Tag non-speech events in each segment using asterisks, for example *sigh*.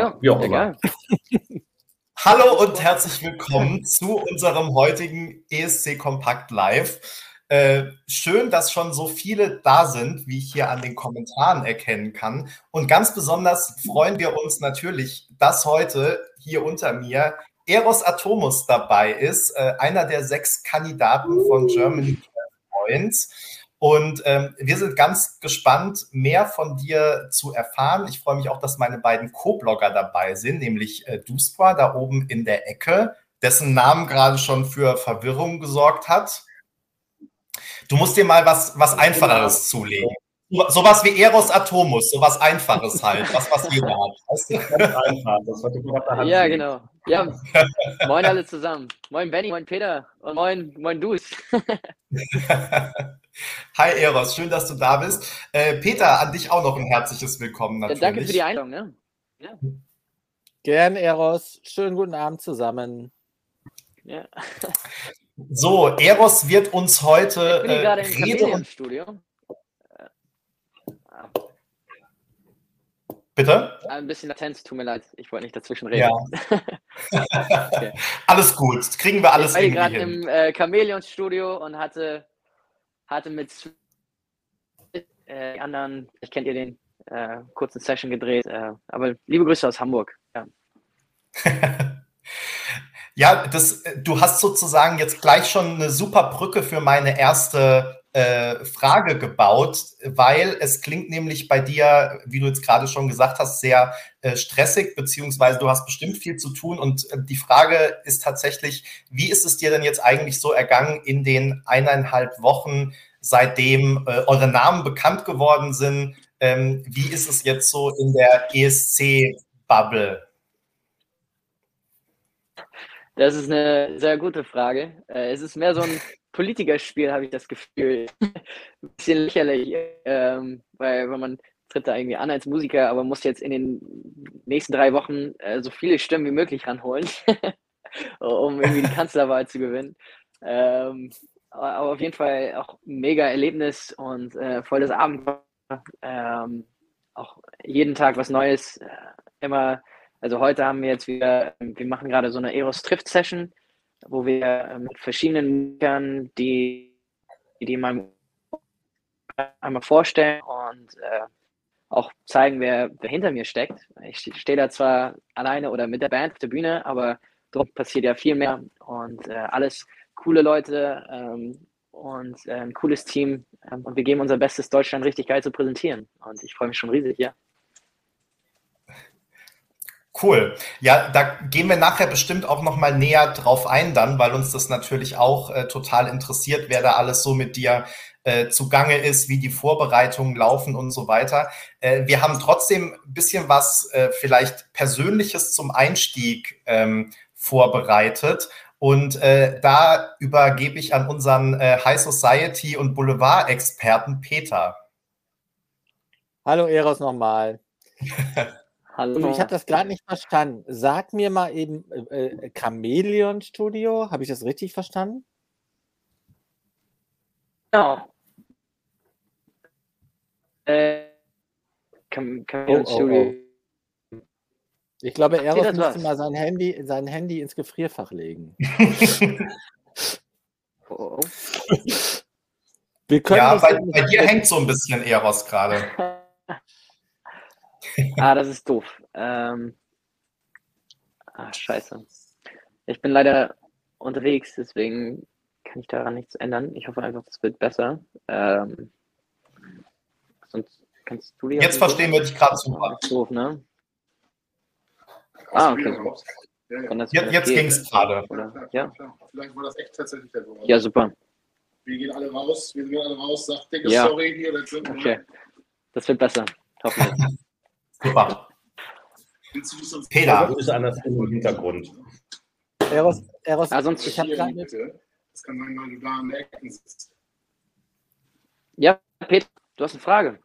Ja, wie auch immer. *laughs* Hallo und herzlich willkommen zu unserem heutigen ESC Kompakt Live. Äh, schön, dass schon so viele da sind, wie ich hier an den Kommentaren erkennen kann. Und ganz besonders freuen wir uns natürlich, dass heute hier unter mir Eros Atomus dabei ist, äh, einer der sechs Kandidaten von Germany Points. Und ähm, wir sind ganz gespannt, mehr von dir zu erfahren. Ich freue mich auch, dass meine beiden Co-Blogger dabei sind, nämlich äh, Duspra da oben in der Ecke, dessen Namen gerade schon für Verwirrung gesorgt hat. Du musst dir mal was, was Einfacheres genau. zulegen. Sowas wie Eros Atomus, sowas Einfaches halt, was, was jeder hat. Weißt du? einfach, das Ja, genau. Ja, moin alle zusammen. Moin Benny, moin Peter und moin, moin Dus. *laughs* Hi Eros, schön, dass du da bist. Äh, Peter, an dich auch noch ein herzliches Willkommen natürlich. Ja, danke für die Einladung. Ne? Ja. Gern, Eros. Schönen guten Abend zusammen. Ja. So, Eros wird uns heute ich bin äh, Rede und Studio. Bitte? Ein bisschen Latenz, tut mir leid. Ich wollte nicht dazwischen reden. Ja. *laughs* okay. *laughs* Alles gut, kriegen wir alles ich war gerade im äh, Chamäleons-Studio und hatte, hatte mit äh, anderen, ich kennt ihr den, äh, kurzen Session gedreht. Äh, aber liebe Grüße aus Hamburg. Ja. *laughs* ja, das, du hast sozusagen jetzt gleich schon eine super Brücke für meine erste äh, Frage gebaut, weil es klingt nämlich bei dir, wie du jetzt gerade schon gesagt hast, sehr äh, stressig, beziehungsweise du hast bestimmt viel zu tun. Und äh, die Frage ist tatsächlich, wie ist es dir denn jetzt eigentlich so ergangen in den eineinhalb Wochen, seitdem äh, eure Namen bekannt geworden sind? Ähm, wie ist es jetzt so in der ESC-Bubble? Das ist eine sehr gute Frage. Äh, es ist mehr so ein Politikerspiel, habe ich das Gefühl. *laughs* Ein bisschen lächerlich, ähm, weil, weil man tritt da irgendwie an als Musiker, aber muss jetzt in den nächsten drei Wochen äh, so viele Stimmen wie möglich ranholen, *laughs* um irgendwie die *laughs* Kanzlerwahl zu gewinnen. Ähm, aber auf jeden Fall auch mega Erlebnis und äh, volles Abenteuer. Ähm, auch jeden Tag was Neues. Äh, immer, also heute haben wir jetzt wieder, wir machen gerade so eine Eros Trift Session wo wir äh, mit verschiedenen Musikern die, die mal einmal vorstellen und äh, auch zeigen, wer, wer hinter mir steckt. Ich stehe da zwar alleine oder mit der Band auf der Bühne, aber dort passiert ja viel mehr und äh, alles coole Leute ähm, und äh, ein cooles Team. Ähm, und wir geben unser Bestes, Deutschland richtig geil zu präsentieren. Und ich freue mich schon riesig, ja. Cool. Ja, da gehen wir nachher bestimmt auch noch mal näher drauf ein dann, weil uns das natürlich auch äh, total interessiert, wer da alles so mit dir äh, zugange ist, wie die Vorbereitungen laufen und so weiter. Äh, wir haben trotzdem ein bisschen was äh, vielleicht Persönliches zum Einstieg ähm, vorbereitet. Und äh, da übergebe ich an unseren äh, High Society und Boulevard-Experten Peter. Hallo Eros nochmal. *laughs* Hallo. Ich habe das gerade nicht verstanden. Sag mir mal eben äh, äh Chameleon Studio. Habe ich das richtig verstanden? Genau. Äh, Cham Chameleon oh, oh, Studio. Oh. Ich glaube, Eros müsste was? mal sein Handy, sein Handy ins Gefrierfach legen. *laughs* oh. ja, bei, bei dir hängt so ein bisschen Eros gerade. *laughs* *laughs* ah, das ist doof. Ähm, ah, scheiße. Ich bin leider unterwegs, deswegen kann ich daran nichts ändern. Ich hoffe einfach, es wird besser. Ähm, sonst kannst du die Jetzt verstehen wir dich gerade super. Doof, ne? Ah, okay. Jetzt, jetzt ging es gerade. Ja. Vielleicht war das echt tatsächlich der Grund. Ja, super. Wir gehen alle raus, wir gehen alle raus, sagt dicke ja. Sorry hier. Okay. Das wird besser. Hoffentlich. *laughs* Super. Peter. Grüße an das im Hintergrund. Eros, Eros, ah, sonst ich habe gerade Das kann sein, weil du da an der Ecke sitzt. Ja, Peter, du hast eine Frage.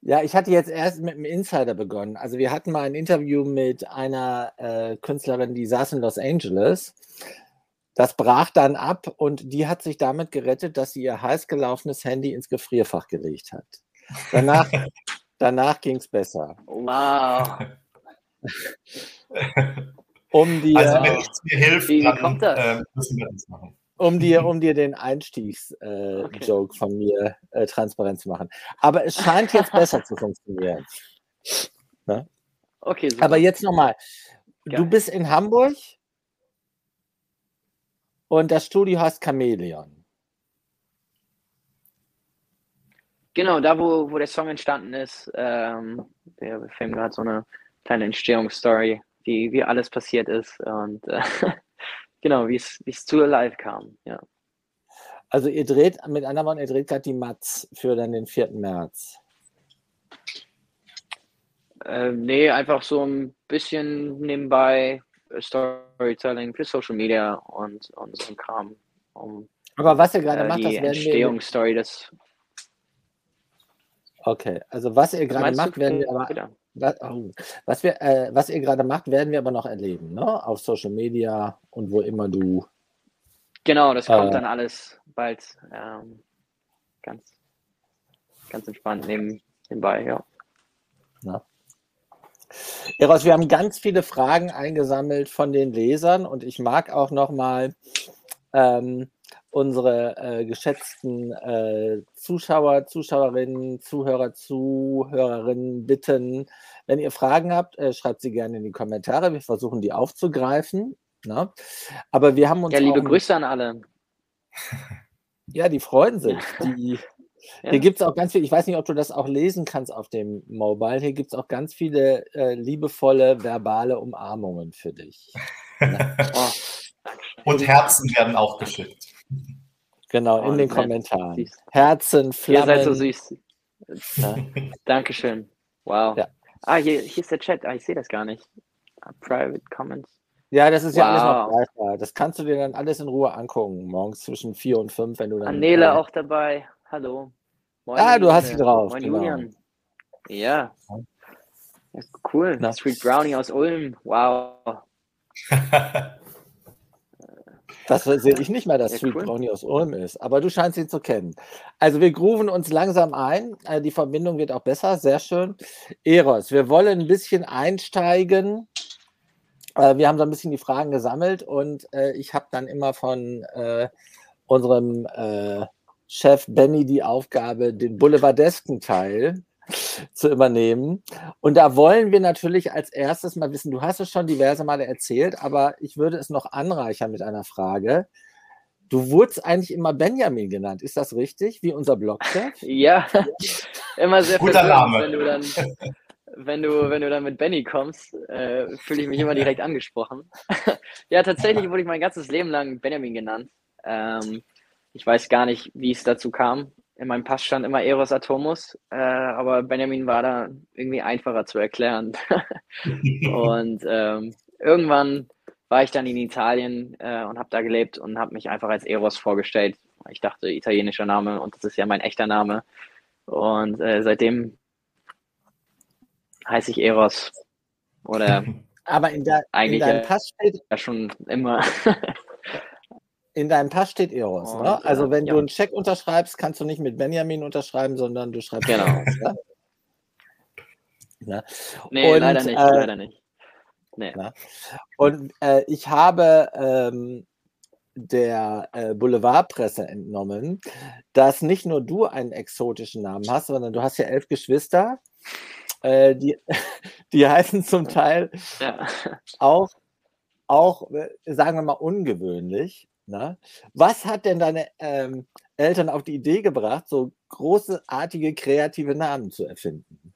Ja, ich hatte jetzt erst mit einem Insider begonnen. Also wir hatten mal ein Interview mit einer äh, Künstlerin, die saß in Los Angeles. Das brach dann ab und die hat sich damit gerettet, dass sie ihr heiß gelaufenes Handy ins Gefrierfach gelegt hat. Danach *laughs* Danach ging es besser. Wow. um dir, also wenn nichts mir hilft, Wie dann kommt das? äh, müssen wir das machen. um dir, um dir den Einstiegs-Joke äh, Okay. Von mir äh, transparent zu machen. Aber es scheint jetzt besser zu funktionieren. Okay, super. Aber jetzt nochmal. Du bist in Hamburg und das Studio heißt Chamäleon. Genau, da wo, wo der Song entstanden ist, ähm, wir, wir filmen gerade so eine kleine Entstehungsstory, wie, wie alles passiert ist und äh, *laughs* genau, wie es zu Live kam. Ja. Also ihr dreht, mit anderen Worten, ihr dreht gerade die Mats für dann den 4. März. Ähm, nee, einfach so ein bisschen nebenbei äh, Storytelling für Social Media und, und so ein Kram, um Aber was ihr gerade äh, macht, das werden wir. Entstehungsstory des. Okay, also was ihr gerade Meinst du? macht, werden wir aber Bitte. Was, oh, was, wir, äh, was ihr gerade macht, werden wir aber noch erleben, ne? Auf Social Media und wo immer du. Genau, das kommt Äh. dann alles bald ähm, ganz, ganz entspannt neben, nebenbei, ja. Eros, wir haben ganz viele Fragen eingesammelt von den Lesern und ich mag auch nochmal ähm, unsere äh, geschätzten äh, Zuschauer, Zuschauerinnen, Zuhörer, Zuhörerinnen bitten, wenn ihr Fragen habt, äh, schreibt sie gerne in die Kommentare. Wir versuchen die aufzugreifen. Ne? Aber wir haben uns Ja, liebe auch, Grüße an alle. *laughs* Ja, die freuen sich. Die, *laughs* Ja. Hier gibt es auch ganz viel, ich weiß nicht, ob du das auch lesen kannst auf dem Mobile, hier gibt es auch ganz viele äh, liebevolle verbale Umarmungen für dich. *laughs* Oh, Und Herzen werden auch geschickt. Genau, Oh, in den nett. Kommentaren. süß. Herzen, Ihr Flammen. seid so süß. Ja. *laughs* Dankeschön. Wow. Ja. Ah, hier, hier ist der Chat. Ah, ich sehe das gar nicht. Ah, Private Comments. Ja, das ist ja alles noch Wow. greifbar. Das kannst du dir dann alles in Ruhe angucken, morgens zwischen vier und fünf, wenn du dann. Anela äh, auch dabei. Hallo. Moin, Ah, du hast sie Julian. drauf, Moin, genau. Julian. Ja. ja cool. Na. Street Brownie aus Ulm. Wow. *laughs* Das *laughs* sehe ich nicht mehr, dass Ja, Sweet cool. Brownie aus Ulm ist, aber du scheinst ihn zu kennen. Also wir grooven uns langsam ein. Äh, Die Verbindung wird auch besser, sehr schön. Eros, wir wollen ein bisschen einsteigen. Äh, Wir haben so ein bisschen die Fragen gesammelt und äh, ich habe dann immer von unserem Chef Benny die Aufgabe, den boulevardesken Teil zu übernehmen. Und da wollen wir natürlich als erstes mal wissen, du hast es schon diverse Male erzählt, aber ich würde es noch anreichern mit einer Frage. Du wurdest eigentlich immer Benjamin genannt, ist das richtig? Wie unser Blogchef? *laughs* Ja, immer sehr Guter Name. wenn du dann, wenn du, wenn du dann mit Benny kommst, äh, fühle ich mich immer direkt angesprochen. *laughs* ja, tatsächlich wurde ich mein ganzes Leben lang Benjamin genannt. Ähm, ich weiß gar nicht, wie es dazu kam. In meinem Pass stand immer Eros Atomus, äh, aber Benjamin war da irgendwie einfacher zu erklären. *laughs* und ähm, irgendwann war ich dann in Italien äh, und habe da gelebt und habe mich einfach als Eros vorgestellt. Ich dachte, italienischer Name und das ist ja mein echter Name. Und äh, seitdem heiße ich Eros. Oder *laughs* Aber in, der, in Eigentlich, deinem äh, Pass steht ja schon immer. *laughs* In deinem Pass steht Eros. Ne? Also wenn ja. du einen Scheck unterschreibst, kannst du nicht mit Benjamin unterschreiben, sondern du schreibst Genau. Eros. Ne? Ne? nee, Und, leider nicht, äh, leider nicht. Nee. Ja. Und äh, ich habe ähm, der äh, Boulevardpresse entnommen, dass nicht nur du einen exotischen Namen hast, sondern du hast ja elf Geschwister. Äh, die, *laughs* die heißen zum Teil Ja. *laughs* auch, auch äh, sagen wir mal, ungewöhnlich. Ne? Was hat denn deine ähm, Eltern auf die Idee gebracht, so großartige kreative Namen zu erfinden?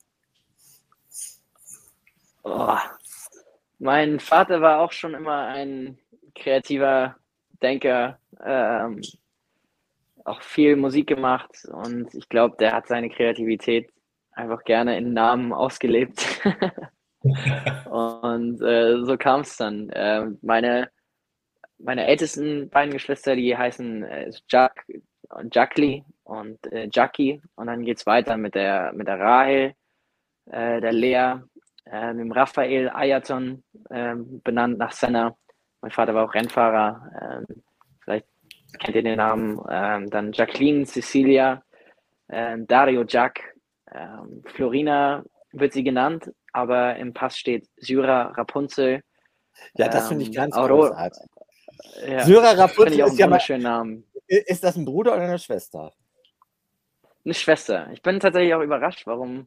Oh. Mein Vater war auch schon immer ein kreativer Denker, ähm, auch viel Musik gemacht und ich glaube, der hat seine Kreativität einfach gerne in Namen ausgelebt. *laughs* *laughs* und äh, so kam es dann. Äh, meine, meine ältesten beiden Geschwister, die heißen äh, Jack und Jackli und äh, Jackie und dann geht es weiter mit der, mit der Rahel, äh, der Lea, äh, dem Raphael Ayaton, ähm, benannt nach Senna. Mein Vater war auch Rennfahrer. Ähm, vielleicht kennt ihr den Namen. Ähm, dann Jacqueline Cecilia, Dario Jack, Florina wird sie genannt, aber im Pass steht Syra Rapunzel. Ja, das finde ich ganz Aurora. großartig. Ja, Syra Rapunzel ist ja mal Namen. Ist das ein Bruder oder eine Schwester? Eine Schwester. Ich bin tatsächlich auch überrascht, warum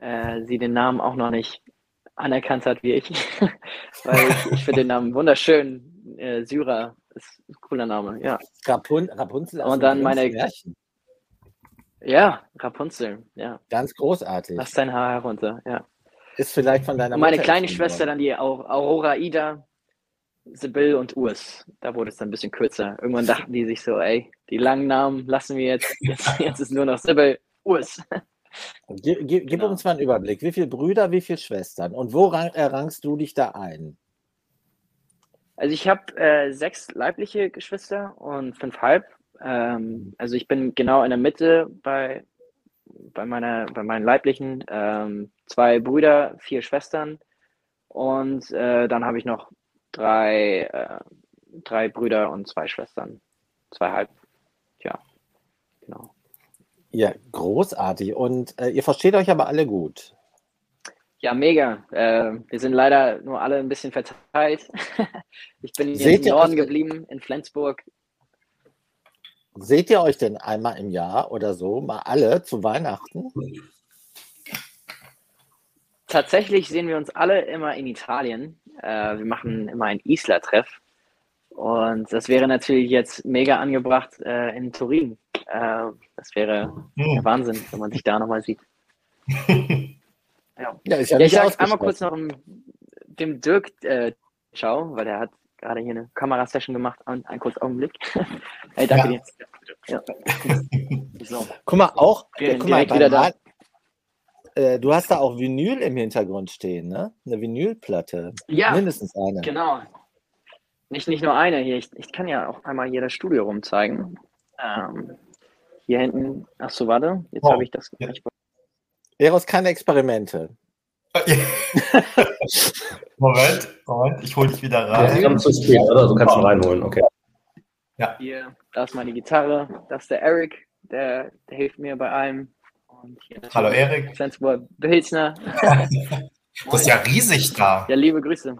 äh, sie den Namen auch noch nicht anerkannt hat wie ich. *laughs* Weil ich, ich finde den Namen wunderschön. Äh, Syra ist ein cooler Name, ja. Rapun Rapunzel. Und dann meine. Märchen. Ja, Rapunzel, ja. Ganz großartig. Lass dein Haar herunter, ja. Ist vielleicht von deiner Und meine kleine Schwester dann die Aurora Ida, Sibyl und Urs. Da wurde es dann ein bisschen kürzer. Irgendwann dachten die sich so, ey, die langen Namen lassen wir jetzt. Jetzt, *laughs* jetzt ist nur noch Sibyl, Urs. Gib, gib genau. uns mal einen Überblick. Wie viele Brüder, wie viele Schwestern? Und wo errangst du dich da ein? Also ich habe äh, sechs leibliche Geschwister und fünfhalb. Ähm, also ich bin genau in der Mitte bei, bei, meiner, bei meinen leiblichen. Ähm, zwei Brüder, vier Schwestern. Und äh, dann habe ich noch drei, äh, drei Brüder und zwei Schwestern. Zweieinhalb. Ja, genau. Ja, großartig. Und äh, ihr versteht euch aber alle gut. Ja, mega. Äh, wir sind leider nur alle ein bisschen verteilt. *laughs* ich bin hier im Norden geblieben, in Flensburg. Seht ihr euch denn einmal im Jahr oder so, mal alle zu Weihnachten? Tatsächlich sehen wir uns alle immer in Italien. Äh, wir machen immer ein Isla-Treff. Und das wäre natürlich jetzt mega angebracht äh, in Turin. Äh, das wäre hm. Wahnsinn, wenn man sich da nochmal sieht. *laughs* ja. ja, ja, ja ich sage einmal kurz noch dem Dirk äh, Ciao, weil der hat gerade hier eine Kamerasession gemacht. Und einen kurzen Augenblick. *laughs* hey, danke dir. Ja. *laughs* So. Guck mal, auch guck mal, wieder da. Äh, du hast da auch Vinyl im Hintergrund stehen, ne? Eine Vinylplatte. Ja. Mindestens eine. Genau. Nicht, nicht nur eine hier. Ich, ich kann ja auch einmal hier das Studio rumzeigen. Ähm, hier hinten. Achso, warte. Jetzt oh. habe ich das. Ja. Eros keine Experimente. *laughs* Moment, Moment, ich hole dich wieder rein. Ja, zu spät, oder? So kannst du reinholen, okay. Ja. Hier, da ist meine Gitarre, das ist der Eric, der, der hilft mir bei allem. Hallo Erik. Flensburg Pilsner. *laughs* das ist ja riesig da. Ja, liebe Grüße.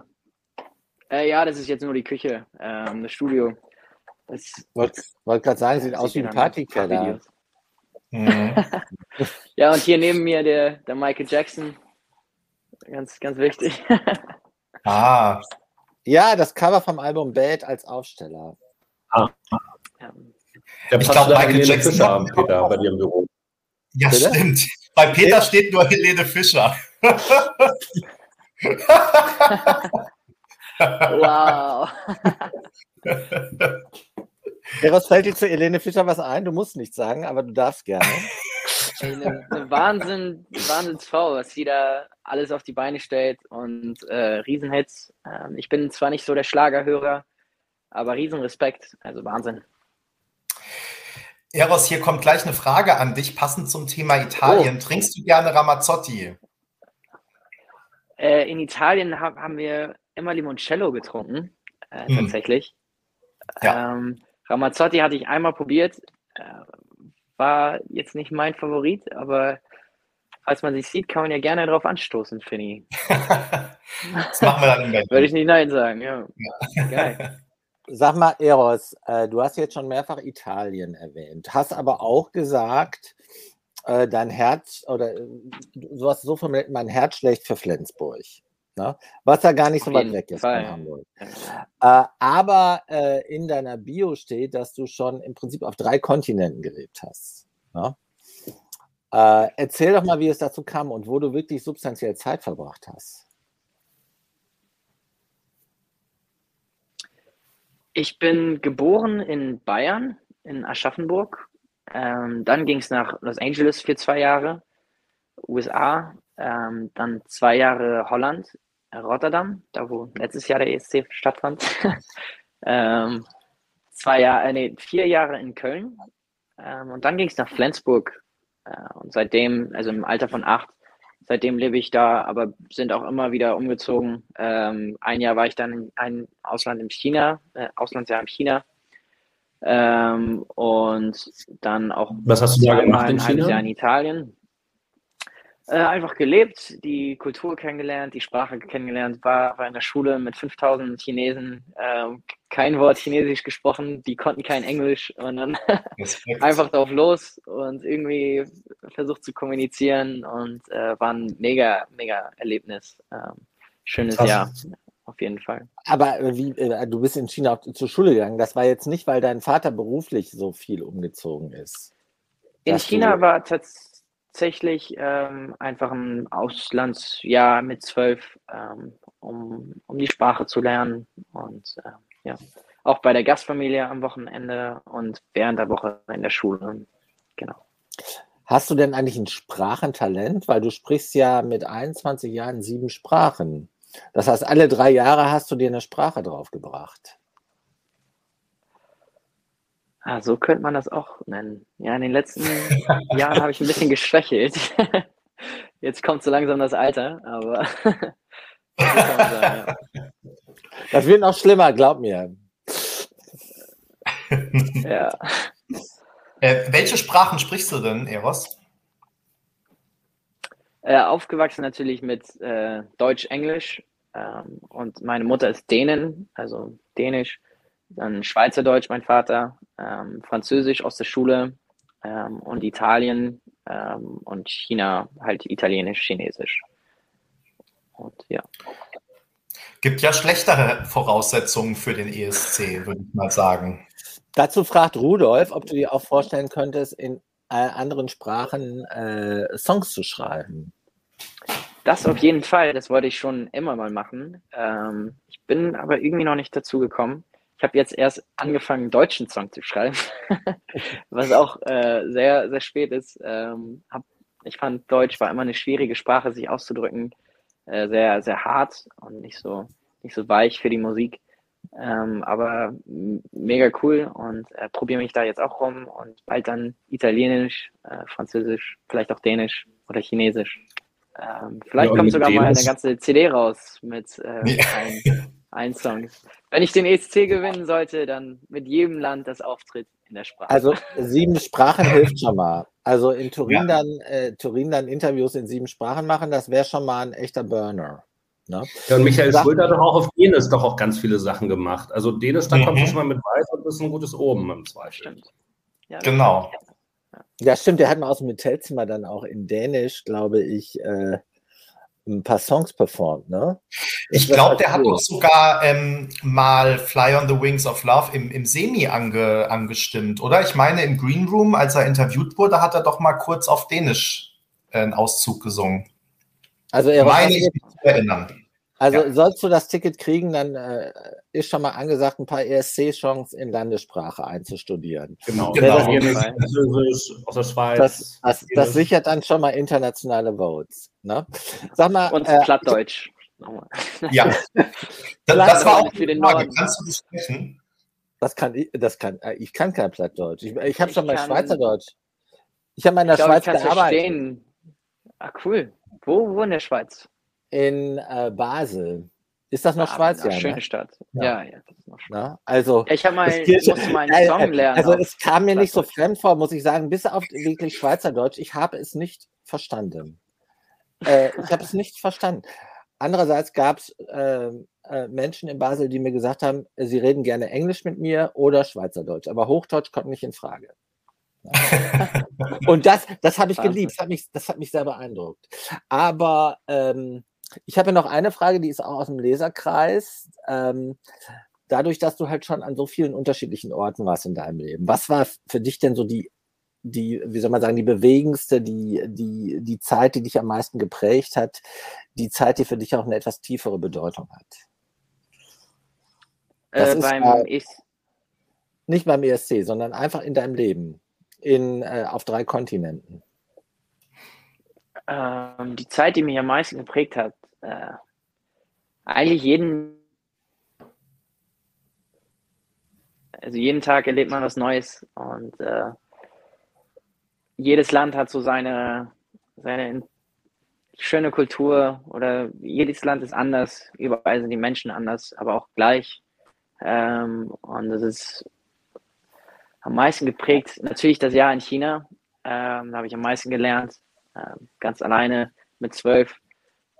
Äh, ja, das ist jetzt nur die Küche, ähm, das Studio. Ich wollte wollt gerade sagen, sieht aus wie ein Partykeller. Mhm. *laughs* ja, und hier neben mir der, der Michael Jackson. Ganz, ganz wichtig. *laughs* ah. Ja, das Cover vom Album Bad als Aufsteller. Ah. Ja. Ich glaube, Michael Jackson haben, Peter, bei dir im Büro. Ja, Bitte? stimmt. Bei Peter steht nur Helene Fischer. wow. *laughs* Ja, was fällt dir zu Helene Fischer was ein? Du musst nichts sagen, aber du darfst gerne. *laughs* Eine, eine Wahnsinn, Wahnsinnsfrau, was sie da alles auf die Beine stellt und äh, Riesenhits. Ähm, ich bin zwar nicht so der Schlagerhörer, aber Riesenrespekt, also Wahnsinn. Eros, hier kommt gleich eine Frage an dich, passend zum Thema Italien. Oh. Trinkst du gerne Ramazzotti? Äh, in Italien hab, haben wir immer Limoncello getrunken, äh, hm. tatsächlich. Ja. Ähm, Ramazzotti hatte ich einmal probiert, äh, war jetzt nicht mein Favorit, aber falls man sich sieht, kann man ja gerne darauf anstoßen, Finny. *laughs* das machen wir dann im. Würde ich nicht Nein sagen, ja. ja. Geil. *laughs* Sag mal, Eros, äh, du hast jetzt schon mehrfach Italien erwähnt, hast aber auch gesagt, äh, dein Herz oder äh, du hast so formuliert, mein Herz schlecht für Flensburg. Ne? Was ja gar nicht so weit weg ist Fall. von Hamburg. Äh, aber äh, in deiner Bio steht, dass du schon im Prinzip auf drei Kontinenten gelebt hast. Ne? Äh, erzähl doch mal, wie es dazu kam und wo du wirklich substanziell Zeit verbracht hast. Ich bin geboren in Bayern, in Aschaffenburg. Ähm, dann ging es nach Los Angeles für zwei Jahre, USA. Ähm, dann zwei Jahre Holland, Rotterdam, da wo letztes Jahr der ESC stattfand. *laughs* ähm, zwei Jahre, äh, nee, vier Jahre in Köln. Ähm, und dann ging es nach Flensburg. Äh, und seitdem, also im Alter von acht, Seitdem lebe ich da, aber sind auch immer wieder umgezogen. Ähm, ein Jahr war ich dann in ein Ausland in China, äh, Auslandsjahr in China. Ähm, und dann auch Was hast du da gemacht in China? Jahr in Italien. Äh, einfach gelebt, die Kultur kennengelernt, die Sprache kennengelernt, war, war in der Schule mit 5000 Chinesen, äh, kein Wort Chinesisch gesprochen, die konnten kein Englisch und dann *laughs* einfach drauf los und irgendwie versucht zu kommunizieren und äh, war ein mega, mega Erlebnis. Ähm, schönes Krass. Jahr, auf jeden Fall. Aber wie, äh, du bist in China auch zur Schule gegangen, das war jetzt nicht, weil dein Vater beruflich so viel umgezogen ist. In China war tatsächlich tatsächlich ähm, einfach ein Auslandsjahr mit zwölf, ähm, um, um die Sprache zu lernen und äh, ja, auch bei der Gastfamilie am Wochenende und während der Woche in der Schule. Genau. Hast du denn eigentlich ein Sprachentalent? Weil du sprichst ja mit 21 Jahren sieben Sprachen. Das heißt, alle drei Jahre hast du dir eine Sprache draufgebracht. Ah, so könnte man das auch nennen. Ja, in den letzten *laughs* Jahren habe ich ein bisschen geschwächelt. *laughs* Jetzt kommt so langsam das Alter, aber *laughs* das wird noch schlimmer, glaub mir. ja. Äh, welche Sprachen sprichst du denn, Eros? Äh, aufgewachsen natürlich mit äh, Deutsch, Englisch ähm, und meine Mutter ist Dänen, also Dänisch dann Schweizerdeutsch, mein Vater, ähm, Französisch aus der Schule ähm, und Italien ähm, und China halt Italienisch, Chinesisch. Und ja. Gibt ja schlechtere Voraussetzungen für den ESC, würde ich mal sagen. Dazu fragt Rudolf, ob du dir auch vorstellen könntest, in äh, anderen Sprachen äh, Songs zu schreiben. Das auf jeden Fall, das wollte ich schon immer mal machen. Ähm, ich bin aber irgendwie noch nicht dazu gekommen. Ich habe jetzt erst angefangen, einen deutschen Song zu schreiben, *laughs* was auch äh, sehr, sehr spät ist. Ähm, hab, ich fand Deutsch war immer eine schwierige Sprache, sich auszudrücken. Äh, sehr, sehr hart und nicht so, nicht so weich für die Musik. Ähm, aber mega cool und äh, probiere mich da jetzt auch rum und bald dann Italienisch, äh, Französisch, vielleicht auch Dänisch oder Chinesisch. Ähm, vielleicht ja, kommt sogar mal eine ganze CD raus mit äh, ja. ein, *laughs* ein Song. Wenn ich den ESC gewinnen sollte, dann mit jedem Land das Auftritt in der Sprache. Also sieben Sprachen hilft schon mal. Also in Turin, ja. dann, äh, Turin dann Interviews in sieben Sprachen machen, das wäre schon mal ein echter Burner. Ne? Ja, und Michael Schröder hat doch auch auf Dänisch doch auch ganz viele Sachen gemacht. Also Dänisch, da mhm. kommt schon mal mit weiß und ist ein gutes Oben im Zweifel. Stimmt. Ja, genau. Ja, stimmt. Der hat mal aus dem Hotelzimmer dann auch in Dänisch, glaube ich, äh, ein paar Songs performt, ne? Ich glaube, der cool. hat auch sogar ähm, mal Fly on the Wings of Love im, im Semi ange, angestimmt, oder? Ich meine, im Green Room, als er interviewt wurde, hat er doch mal kurz auf Dänisch äh, einen Auszug gesungen. Also er meine ich mich zu erinnern. Also ja. sollst du das Ticket kriegen, dann äh, ist schon mal angesagt, ein paar ESC-Songs in Landessprache einzustudieren. Genau, genau. Das, aus der Schweiz. Das, das, das, sichert dann schon mal internationale Votes. Ne? Sag mal, Und äh, Plattdeutsch. *laughs* Ja, das, das war auch für den Norden. Kannst du das sprechen? Das kann ich, das kann, äh, ich kann kein Plattdeutsch. Ich, ich habe schon mal Schweizerdeutsch. Ich habe mal in der Schweiz gearbeitet. Verstehen. Ah, cool. Wo, wo in der Schweiz? In äh, Basel. Ist das noch ah, Schweiz? Ja, schöne ne? Stadt. Ja, ja, ja das ist noch Schweiz. Na, also, ich habe mal, musste mal einen Song lernen. Also es kam mir nicht so fremd vor, muss ich sagen, bis auf wirklich Schweizerdeutsch. Ich habe es nicht verstanden. äh, ich habe es nicht verstanden. Andererseits gab es äh, äh, Menschen in Basel, die mir gesagt haben, sie reden gerne Englisch mit mir oder Schweizerdeutsch, aber Hochdeutsch kommt nicht in Frage. *laughs* Und das, das habe ich geliebt, das hat, mich, das hat mich sehr beeindruckt. Aber ähm, ich habe noch eine Frage, die ist auch aus dem Leserkreis. Ähm, dadurch, dass du halt schon an so vielen unterschiedlichen Orten warst in deinem Leben, was war für dich denn so die, die, wie soll man sagen, die bewegendste, die, die, die Zeit, die dich am meisten geprägt hat, die Zeit, die für dich auch eine etwas tiefere Bedeutung hat? Das äh, beim ist, äh, nicht beim ESC, sondern einfach in deinem Leben, in, äh, auf drei Kontinenten. Ähm, die Zeit, die mich am meisten geprägt hat, äh, eigentlich jeden, also jeden Tag erlebt man was Neues und äh, jedes Land hat so seine, seine schöne Kultur oder jedes Land ist anders, überall sind die Menschen anders, aber auch gleich. Ähm, und das ist am meisten geprägt, natürlich das Jahr in China, ähm, da habe ich am meisten gelernt ähm, ganz alleine mit zwölf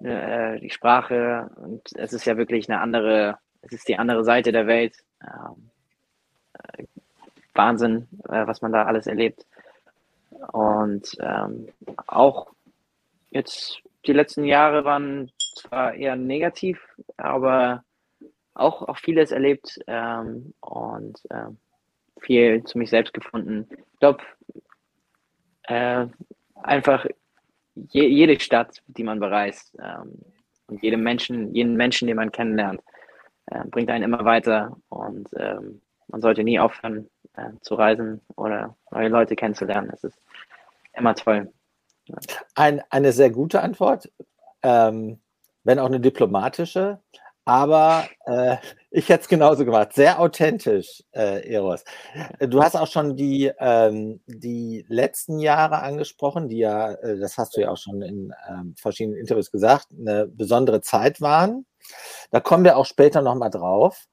äh, die Sprache und es ist ja wirklich eine andere, es ist die andere Seite der Welt. Ähm, äh, Wahnsinn, äh, was man da alles erlebt. Und ähm, auch jetzt die letzten Jahre waren zwar eher negativ, aber auch, auch vieles erlebt ähm, und ähm, viel zu mich selbst gefunden. Ich glaube, äh, einfach je, jede Stadt, die man bereist ähm, und jedem Menschen, jeden Menschen, den man kennenlernt, äh, bringt einen immer weiter und ähm, man sollte nie aufhören äh, zu reisen oder neue Leute kennenzulernen. Es ist immer toll. Ein, eine sehr gute Antwort, ähm, wenn auch eine diplomatische. Aber äh, ich hätte es genauso gemacht. Sehr authentisch, äh, Eros. Du hast auch schon die, ähm, die letzten Jahre angesprochen, die ja, äh, das hast du ja auch schon in ähm, verschiedenen Interviews gesagt, eine besondere Zeit waren. Da kommen wir auch später nochmal drauf.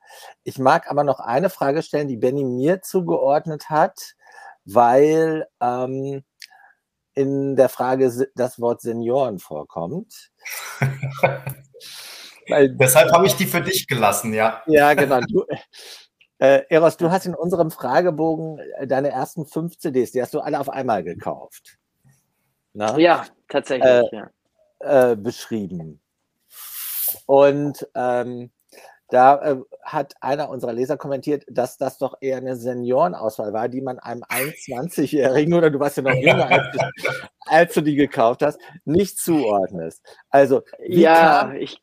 Ich mag aber noch eine Frage stellen, die Benny mir zugeordnet hat, weil ähm, in der Frage das Wort Senioren vorkommt. *laughs* Weil, Deshalb habe ich die für dich gelassen, ja. Ja, genau. Du, äh, Eros, du hast in unserem Fragebogen äh, deine ersten fünf CDs, die hast du alle auf einmal gekauft. Na? Ja, tatsächlich. Äh, ja. Äh, beschrieben. Und ähm, da äh, hat einer unserer Leser kommentiert, dass das doch eher eine Seniorenauswahl war, die man einem 21-Jährigen, oder du warst ja noch jünger, als, als, du die gekauft hast, nicht zuordnest. Also, wie ja, kam, ich,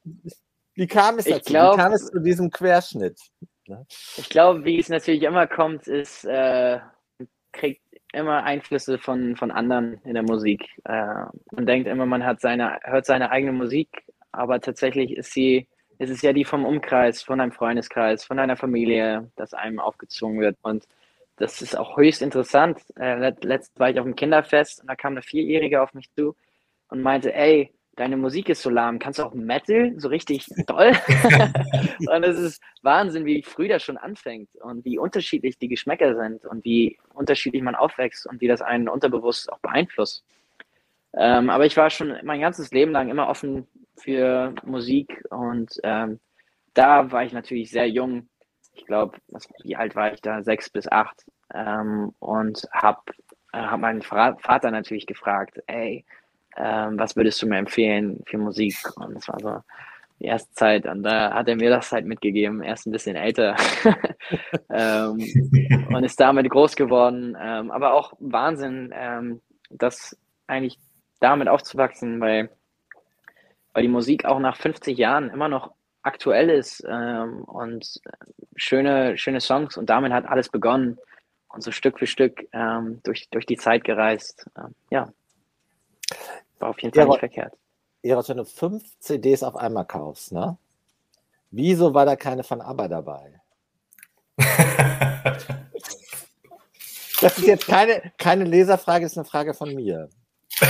wie kam es dazu? Glaub, wie kam es zu diesem Querschnitt? Ne? Ich glaube, wie es natürlich immer kommt, ist, äh, kriegt immer Einflüsse von, von anderen in der Musik. Äh, man denkt immer, man hat seine, hört seine eigene Musik, aber tatsächlich ist sie, ist es ja die vom Umkreis, von einem Freundeskreis, von einer Familie, das einem aufgezwungen wird. Und das ist auch höchst interessant. Äh, letzt war ich auf dem Kinderfest und da kam eine Vierjährige auf mich zu und meinte, ey, deine Musik ist so lahm, kannst du auch Metal so richtig toll? *laughs* und es ist Wahnsinn, wie früh das schon anfängt und wie unterschiedlich die Geschmäcker sind und wie unterschiedlich man aufwächst und wie das einen unterbewusst auch beeinflusst. Ähm, aber ich war schon mein ganzes Leben lang immer offen für Musik und ähm, da war ich natürlich sehr jung. Ich glaube, wie alt war ich da? Sechs bis acht. Ähm, und habe hab meinen Vater natürlich gefragt, ey, ähm, was würdest du mir empfehlen für Musik? Und das war so die erste Zeit. Und da hat er mir das halt mitgegeben, erst ein bisschen älter. *laughs* ähm, und ist damit groß geworden. Ähm, aber auch Wahnsinn, ähm, das eigentlich damit aufzuwachsen, weil, weil die Musik auch nach 50 Jahren immer noch aktuell ist ähm, und schöne, schöne Songs und damit hat alles begonnen und so Stück für Stück ähm, durch, durch die Zeit gereist. Ähm, ja, war auf jeden Fall nicht verkehrt. Eros, wenn du fünf CDs auf einmal kaufst, ne? Wieso war da keine von ABBA dabei? das ist jetzt keine, keine Leserfrage, das ist eine Frage von mir.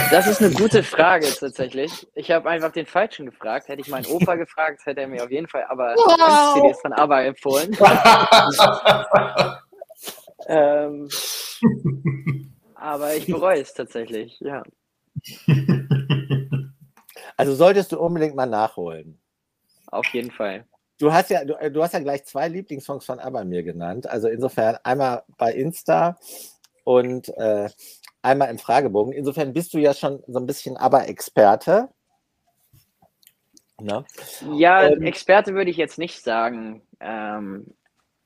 Das ist eine gute Frage tatsächlich. Ich habe einfach den Falschen gefragt. Hätte ich meinen Opa gefragt, hätte er mir auf jeden Fall aber wow. CDs von ABBA empfohlen. *laughs* ähm, aber ich bereue es tatsächlich, ja. Also solltest du unbedingt mal nachholen. Auf jeden Fall. Du hast ja, du, du hast ja gleich zwei Lieblingssongs von ABBA mir genannt. Also insofern einmal bei Insta und äh, einmal im Fragebogen. Insofern bist du ja schon so ein bisschen ABBA-Experte. Ne? Ja, ähm, Experte würde ich jetzt nicht sagen. Ähm,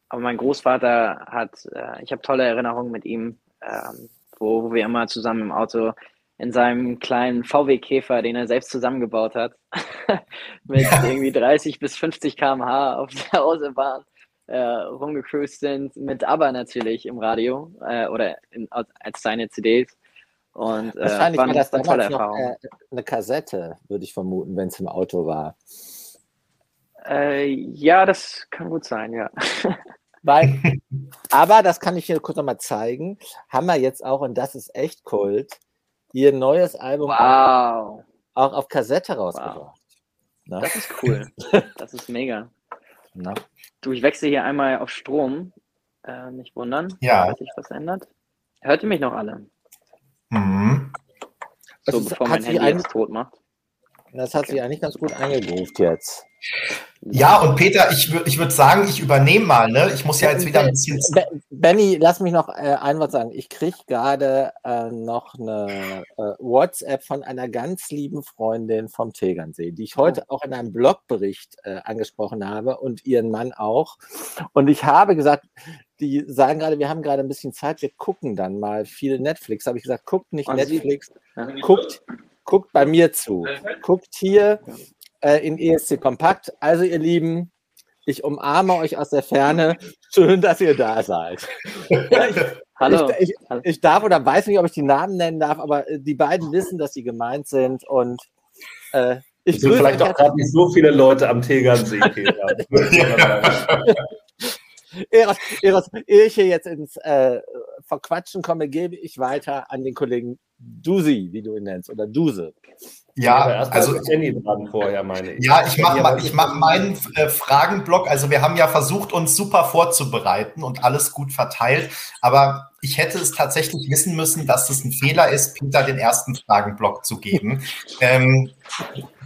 aber mein Großvater hat, äh, ich habe tolle Erinnerungen mit ihm, ähm, wo, wo, wir immer zusammen im Auto in seinem kleinen VW-Käfer, den er selbst zusammengebaut hat, *laughs* mit ja. irgendwie 30 bis 50 km/h auf der Autobahn äh, rumgecruised sind, mit ABBA natürlich im Radio äh, oder in, als seine CDs. Und, äh, Wahrscheinlich war, war das damals noch äh, eine Kassette, würde ich vermuten, wenn es im Auto war. Äh, ja, das kann gut sein, ja. *laughs* Weil, aber das kann ich hier kurz nochmal zeigen. Haben wir jetzt auch, und das ist echt Kult, ihr neues Album wow. auch, auf Kassette rausgebracht. Wow. Das ist cool. *laughs* Das ist mega. Na? Du, ich wechsle hier einmal auf Strom. Äh, nicht wundern, ja. dass sich was ändert. Hört ihr mich noch alle? Mhm. So, bevor mein Handy jetzt tot macht. Das hat sich eigentlich ganz gut eingegroovt jetzt. Ja, und Peter, ich, ich würde sagen, ich übernehme mal, ne? Ich muss ja jetzt wieder ein bisschen. Benny, lass mich noch äh, ein Wort sagen. Ich kriege gerade äh, noch eine äh, WhatsApp von einer ganz lieben Freundin vom Tegernsee, die ich heute auch in einem Blogbericht äh, angesprochen habe und ihren Mann auch. Und ich habe gesagt, die sagen gerade, wir haben gerade ein bisschen Zeit, wir gucken dann mal viel Netflix. Habe ich gesagt, guckt nicht Netflix, guckt, guckt bei mir zu. Guckt hier äh, in ESC Kompakt. Also, ihr Lieben, ich umarme euch aus der Ferne. Schön, dass ihr da seid. *laughs* ich, Hallo. Ich, ich, ich, darf oder weiß nicht, ob ich die Namen nennen darf, aber äh, die beiden wissen, dass sie gemeint sind und äh, ich sind vielleicht auch gerade nicht so viele Leute am Tegernsee. *laughs* Eros, Eros, ehe ich hier jetzt ins äh, Verquatschen komme, gebe ich weiter an den Kollegen Dusi, wie du ihn nennst, oder Duse. Ja, also dran vorher, meine ich. Ja, ich mache mal, ich mach meinen äh, Fragenblock. Also wir haben ja versucht, uns super vorzubereiten und alles gut verteilt. Aber ich hätte es tatsächlich wissen müssen, dass es ein Fehler ist, Peter den ersten Fragenblock zu geben. ähm,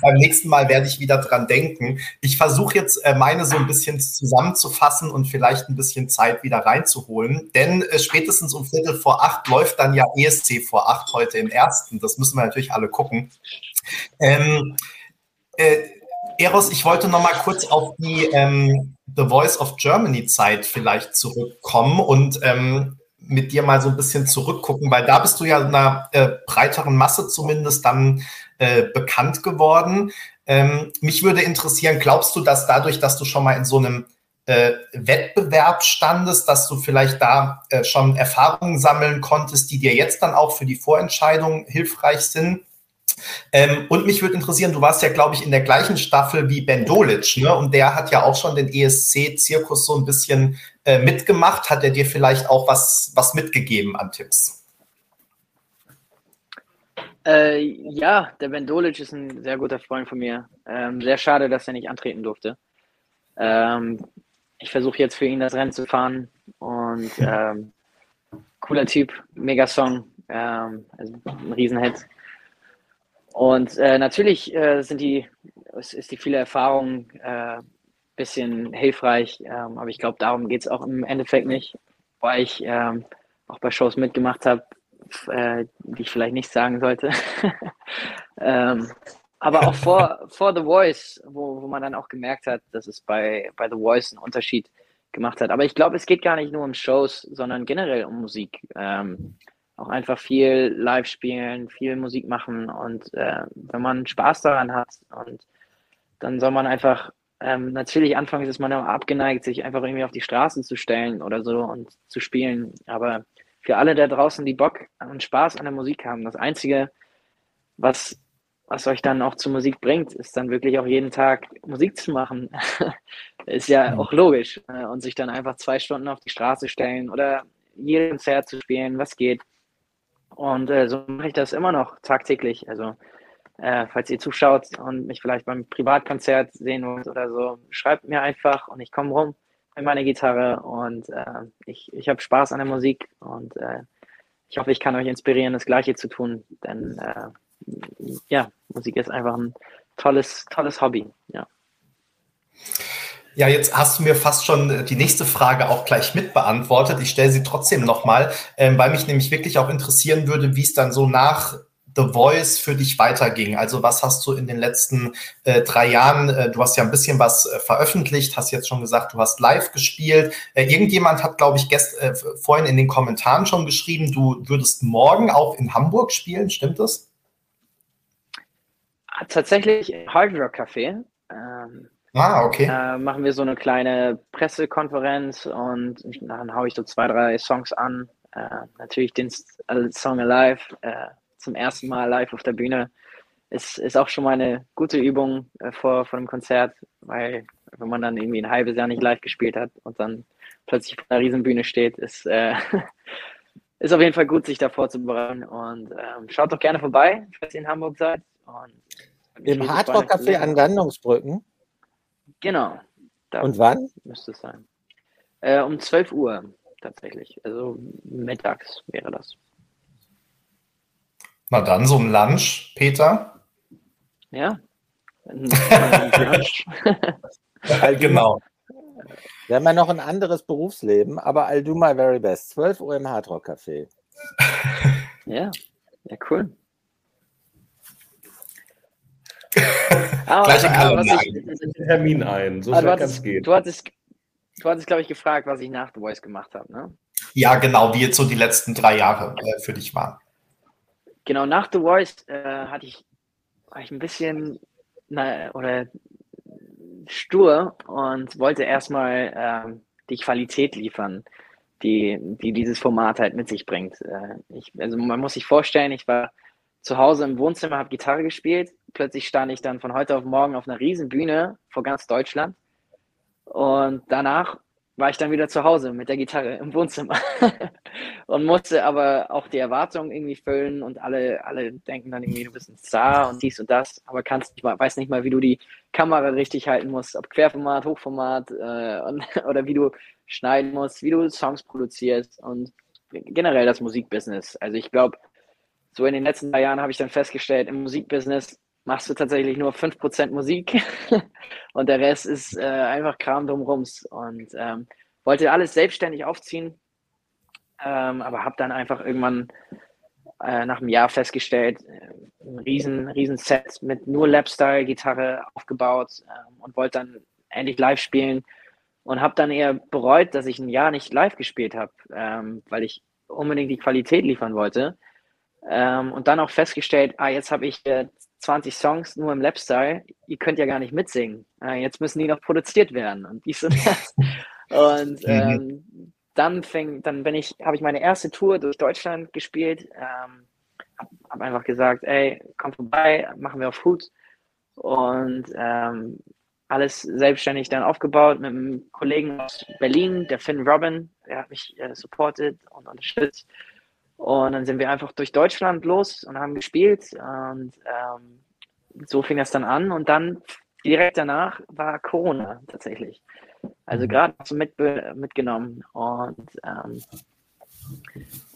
beim nächsten Mal werde ich wieder dran denken. Ich versuche jetzt äh, meine so ein bisschen zusammenzufassen und vielleicht ein bisschen Zeit wieder reinzuholen. Denn äh, spätestens um Viertel vor acht läuft dann ja ESC vor acht heute im ersten. Das müssen wir natürlich alle gucken. Ähm, äh, Eros, ich wollte noch mal kurz auf die ähm, The Voice of Germany Zeit vielleicht zurückkommen und ähm, mit dir mal so ein bisschen zurückgucken, weil da bist du ja einer äh, breiteren Masse zumindest dann äh, bekannt geworden. Ähm, mich würde interessieren, glaubst du, dass dadurch, dass du schon mal in so einem äh, Wettbewerb standest, dass du vielleicht da äh, schon Erfahrungen sammeln konntest, die dir jetzt dann auch für die Vorentscheidung hilfreich sind? Ähm, und mich würde interessieren, du warst ja, glaube ich, in der gleichen Staffel wie Ben Dolic, ne? Und der hat ja auch schon den ESC-Zirkus so ein bisschen äh, mitgemacht. Hat er dir vielleicht auch was, was mitgegeben an Tipps? Äh, ja, der Ben Dolic ist ein sehr guter Freund von mir. Ähm, sehr schade, dass er nicht antreten durfte. Ähm, ich versuche jetzt für ihn das Rennen zu fahren und *laughs* ähm, cooler Typ, mega Song, ähm, also ein Riesenhit. Und äh, natürlich äh, sind die, ist, ist die viele Erfahrung ein äh, bisschen hilfreich, ähm, aber ich glaube, darum geht es auch im Endeffekt nicht, weil ich ähm, auch bei Shows mitgemacht habe, äh, die ich vielleicht nicht sagen sollte. *laughs* ähm, aber auch vor, *laughs* vor The Voice, wo, wo man dann auch gemerkt hat, dass es bei, bei The Voice einen Unterschied gemacht hat. Aber ich glaube, es geht gar nicht nur um Shows, sondern generell um Musik. Ähm, auch einfach viel live spielen, viel Musik machen und äh, wenn man Spaß daran hat und dann soll man einfach, ähm, natürlich anfangs ist man immer abgeneigt, sich einfach irgendwie auf die Straße zu stellen oder so und zu spielen, aber für alle da draußen, die Bock und Spaß an der Musik haben, das Einzige, was, was euch dann auch zur Musik bringt, ist dann wirklich auch jeden Tag Musik zu machen. *laughs* ist ja auch logisch. Äh, und sich dann einfach zwei Stunden auf die Straße stellen oder jedes Konzert zu spielen, was geht. Und äh, so mache ich das immer noch tagtäglich. Also, äh, falls ihr zuschaut und mich vielleicht beim Privatkonzert sehen wollt oder so, schreibt mir einfach und ich komme rum mit meiner Gitarre und äh, ich, ich habe Spaß an der Musik und äh, ich hoffe, ich kann euch inspirieren, das Gleiche zu tun, denn äh, ja, Musik ist einfach ein tolles, tolles Hobby. Ja. Ja, jetzt hast du mir fast schon äh, die nächste Frage auch gleich mitbeantwortet. Ich stelle sie trotzdem nochmal, ähm, weil mich nämlich wirklich auch interessieren würde, wie es dann so nach The Voice für dich weiterging. Also was hast du in den letzten äh, drei Jahren, äh, du hast ja ein bisschen was äh, veröffentlicht, hast jetzt schon gesagt, du hast live gespielt. Äh, irgendjemand hat, glaube ich, gest, äh, vorhin in den Kommentaren schon geschrieben, du würdest morgen auch in Hamburg spielen, stimmt das? Tatsächlich Hard Rock Café. Ähm Ah, okay. Äh, machen wir so eine kleine Pressekonferenz und dann haue ich so zwei, drei Songs an. Äh, natürlich den Song Alive äh, zum ersten Mal live auf der Bühne. Ist, ist auch schon mal eine gute Übung äh, vor, vor dem Konzert, weil wenn man dann irgendwie ein halbes Jahr nicht live gespielt hat und dann plötzlich vor einer Riesenbühne steht, ist, äh, *laughs* ist auf jeden Fall gut, sich da vorzubereiten. Und ähm, schaut doch gerne vorbei, falls ihr in Hamburg seid. Im Hardrock Café an Landungsbrücken? Genau. Und wann? Müsste es sein. Äh, um 12 Uhr tatsächlich. Also mittags wäre das. Na dann, so ein Lunch, Peter. Ja. *laughs* genau. Wir haben ja noch ein anderes Berufsleben, aber I'll do my very best. 12 Uhr im Hardrock Café. Ja, ja, cool. *laughs* aber, Gleich im Kalender ich, Termin ein. So schnell kann es gehen. Du hattest, du hattest, glaube ich, gefragt, was ich nach The Voice gemacht habe, ne? Ja, genau, wie jetzt so die letzten drei Jahre äh, für dich waren. Genau, nach The Voice äh, hatte ich, war ich ein bisschen na, oder stur und wollte erstmal äh, die Qualität liefern, die, die dieses Format halt mit sich bringt. Äh, ich, also man muss sich vorstellen, ich war zu Hause im Wohnzimmer, habe Gitarre gespielt. Plötzlich stand ich dann von heute auf morgen auf einer riesen Bühne vor ganz Deutschland. Und danach war ich dann wieder zu Hause mit der Gitarre im Wohnzimmer *laughs* und musste aber auch die Erwartungen irgendwie füllen und alle, alle denken dann irgendwie, du bist ein Star und dies und das, aber kannst nicht mal, weiß nicht mal, wie du die Kamera richtig halten musst, ob Querformat, Hochformat äh, und, *laughs* oder wie du schneiden musst, wie du Songs produzierst und generell das Musikbusiness. Also ich glaube, so in den letzten drei Jahren habe ich dann festgestellt, im Musikbusiness machst du tatsächlich nur 5% Musik *laughs* und der Rest ist äh, einfach Kram drumrums. Und ähm, wollte alles selbstständig aufziehen, ähm, aber habe dann einfach irgendwann äh, nach einem Jahr festgestellt, äh, ein riesen, riesen Set mit nur Lapstyle-Gitarre aufgebaut ähm, und wollte dann endlich live spielen und habe dann eher bereut, dass ich ein Jahr nicht live gespielt habe, ähm, weil ich unbedingt die Qualität liefern wollte. Ähm, und dann auch festgestellt, ah, jetzt habe ich äh, 20 Songs nur im Lapstyle, ihr könnt ja gar nicht mitsingen. Äh, jetzt müssen die noch produziert werden und dies und *laughs* das. und mhm. ähm, dann fäng, dann bin ich, habe ich meine erste Tour durch Deutschland gespielt, ähm, habe hab einfach gesagt, ey, komm vorbei, machen wir auf Hut und ähm, alles selbstständig dann aufgebaut mit einem Kollegen aus Berlin, der Finn Robin, der hat mich äh, supportet und unterstützt. Und dann sind wir einfach durch Deutschland los und haben gespielt. Und ähm, so fing das dann an. Und dann direkt danach war Corona tatsächlich. Also mhm. gerade so mit, mitgenommen. Und, ähm,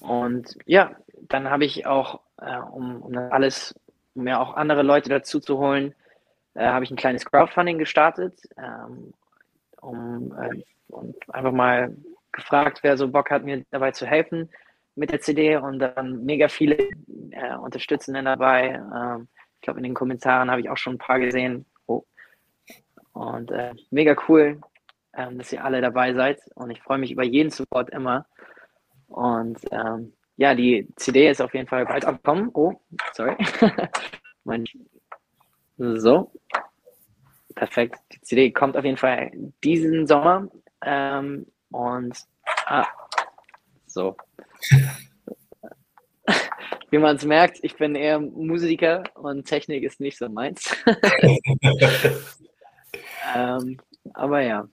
und ja, dann habe ich auch, äh, um, um alles, um mir auch andere Leute dazu zu holen, äh, habe ich ein kleines Crowdfunding gestartet, ähm, um äh, und einfach mal gefragt, wer so Bock hat, mir dabei zu helfen mit der CD und dann mega viele äh, Unterstützenden dabei. Ähm, ich glaube, in den Kommentaren habe ich auch schon ein paar gesehen. Oh. Und äh, mega cool, ähm, dass ihr alle dabei seid. Und ich freue mich über jeden Support immer. Und ähm, ja, die CD ist auf jeden Fall bald abgekommen. Oh, sorry. *laughs* so. Perfekt. Die CD kommt auf jeden Fall diesen Sommer. Ähm, und ah, so. *laughs* Wie man es merkt, ich bin eher Musiker und Technik ist nicht so meins. *laughs* ähm, aber ja.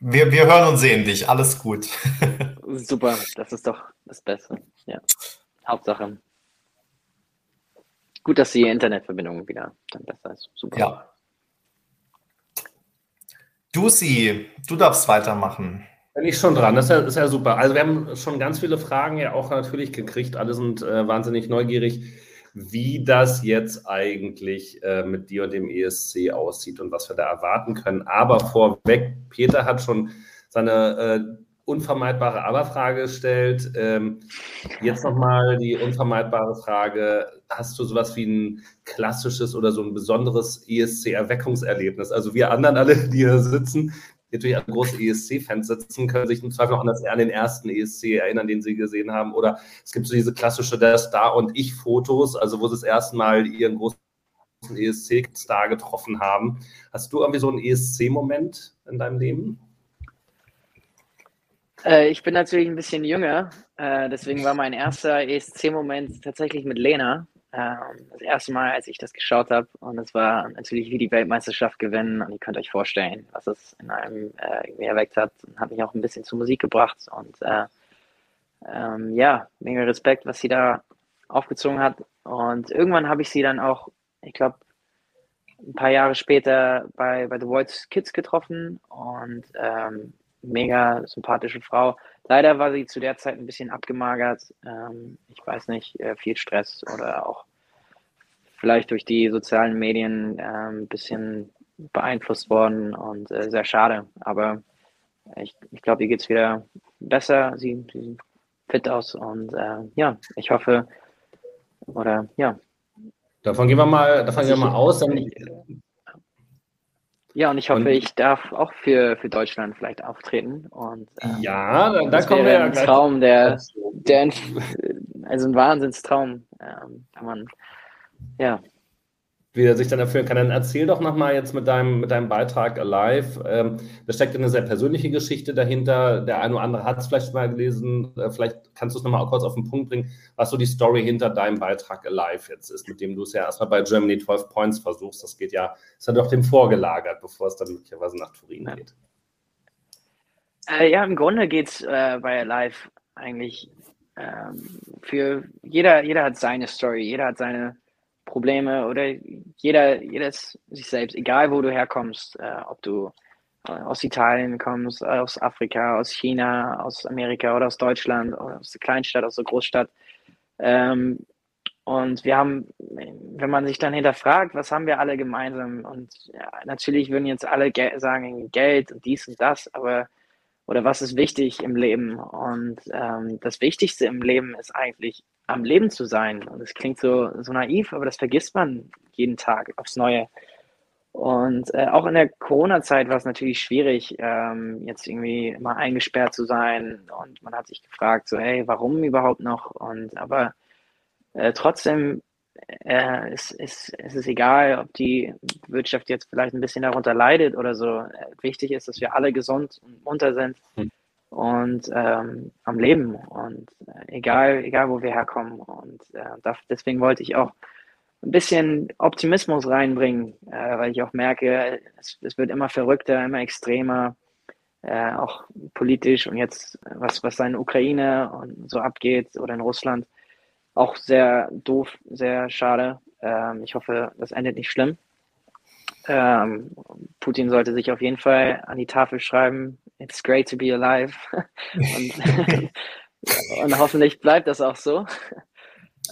Wir, wir hören und sehen dich. Alles gut. *laughs* Super, das ist doch das Beste. Ja. Hauptsache. Gut, dass die Internetverbindung wieder dann besser ist. Super. Ja. Dusi, du darfst weitermachen. Bin ich schon dran, das ist ja, ist ja, super. Also wir haben schon ganz viele Fragen ja auch natürlich gekriegt. Alle sind äh, wahnsinnig neugierig, wie das jetzt eigentlich äh, mit dir und dem ESC aussieht und was wir da erwarten können. Aber vorweg, Peter hat schon seine äh, unvermeidbare Aber-Frage gestellt. Ähm, jetzt nochmal die unvermeidbare Frage. Hast du sowas wie ein klassisches oder so ein besonderes ESC-Erweckungserlebnis? Also wir anderen alle, die hier sitzen, die natürlich alle große ESC-Fans sitzen, können sich im Zweifel noch an, an den ersten ESC erinnern, den sie gesehen haben. Oder es gibt so diese klassische Der Star und Ich-Fotos, also wo sie das erste Mal ihren großen ESC-Star getroffen haben. Hast du irgendwie so einen ESC-Moment in deinem Leben? Äh, ich bin natürlich ein bisschen jünger, äh, deswegen war mein erster ESC-Moment tatsächlich mit Lena. Ähm, das erste Mal, als ich das geschaut habe. Und es war natürlich wie die Weltmeisterschaft gewinnen. Und ihr könnt euch vorstellen, was es in einem äh, irgendwie erweckt hat. Und hat mich auch ein bisschen zur Musik gebracht. Und äh, ähm, ja, mega Respekt, was sie da aufgezogen hat. Und irgendwann habe ich sie dann auch, ich glaube, ein paar Jahre später bei, bei The Voice Kids getroffen. Und ähm, mega sympathische Frau. Leider war sie zu der Zeit ein bisschen abgemagert. Ähm, ich weiß nicht, äh, viel Stress oder auch vielleicht durch die sozialen Medien äh, ein bisschen beeinflusst worden und äh, sehr schade. Aber ich, ich glaube, ihr geht es wieder besser. Sie, sie sieht fit aus und äh, ja, ich hoffe, oder ja. Davon gehen wir mal, davon gehen wir mal aus. Dann, ja, und ich hoffe, und, ich darf auch für, für Deutschland vielleicht auftreten. Und, ähm, ja, da, da kommen wir ja ein Traum, der, der also ein Wahnsinnstraum, ähm, kann man, ja, wie er sich dann erfüllen kann. Dann erzähl doch nochmal jetzt mit deinem, mit deinem Beitrag Alive. Ähm, da steckt eine sehr persönliche Geschichte dahinter. Der eine oder andere hat es vielleicht mal gelesen. Äh, vielleicht kannst du es nochmal kurz auf den Punkt bringen, was so die Story hinter deinem Beitrag Alive jetzt ist, mit dem du es ja erstmal bei Germany 12 Points versuchst. Das geht ja, ist ja doch dem vorgelagert, bevor es dann möglicherweise nach Turin ja. geht. Äh, ja, im Grunde geht es äh, bei Alive eigentlich ähm, für jeder, jeder hat seine Story, jeder hat seine Probleme oder jeder, ist sich selbst, egal wo du herkommst, äh, ob du äh, aus Italien kommst, aus Afrika, aus China, aus Amerika oder aus Deutschland oder aus der Kleinstadt, aus der Großstadt. Ähm, und wir haben, wenn man sich dann hinterfragt, was haben wir alle gemeinsam? Und ja, natürlich würden jetzt alle ge sagen, Geld und dies und das, aber oder was ist wichtig im Leben? Und ähm, das Wichtigste im Leben ist eigentlich am Leben zu sein. Und das klingt so, so naiv, aber das vergisst man jeden Tag aufs Neue. Und äh, auch in der Corona-Zeit war es natürlich schwierig, ähm, jetzt irgendwie immer eingesperrt zu sein. Und man hat sich gefragt, so, hey, warum überhaupt noch? Und aber äh, trotzdem äh, ist, ist, ist es egal, ob die Wirtschaft jetzt vielleicht ein bisschen darunter leidet oder so. Äh, wichtig ist, dass wir alle gesund und munter sind. Hm und ähm, am Leben und äh, egal, egal wo wir herkommen. Und äh, das, deswegen wollte ich auch ein bisschen Optimismus reinbringen, äh, weil ich auch merke, es, es, wird immer verrückter, immer extremer, äh, auch politisch und jetzt, was, was in Ukraine und so abgeht oder in Russland, auch sehr doof, sehr schade. Ähm, ich hoffe, das endet nicht schlimm. Ähm, Putin sollte sich auf jeden Fall an die Tafel schreiben, it's great to be alive. *laughs* und, *laughs* und, hoffentlich bleibt das auch so. *laughs*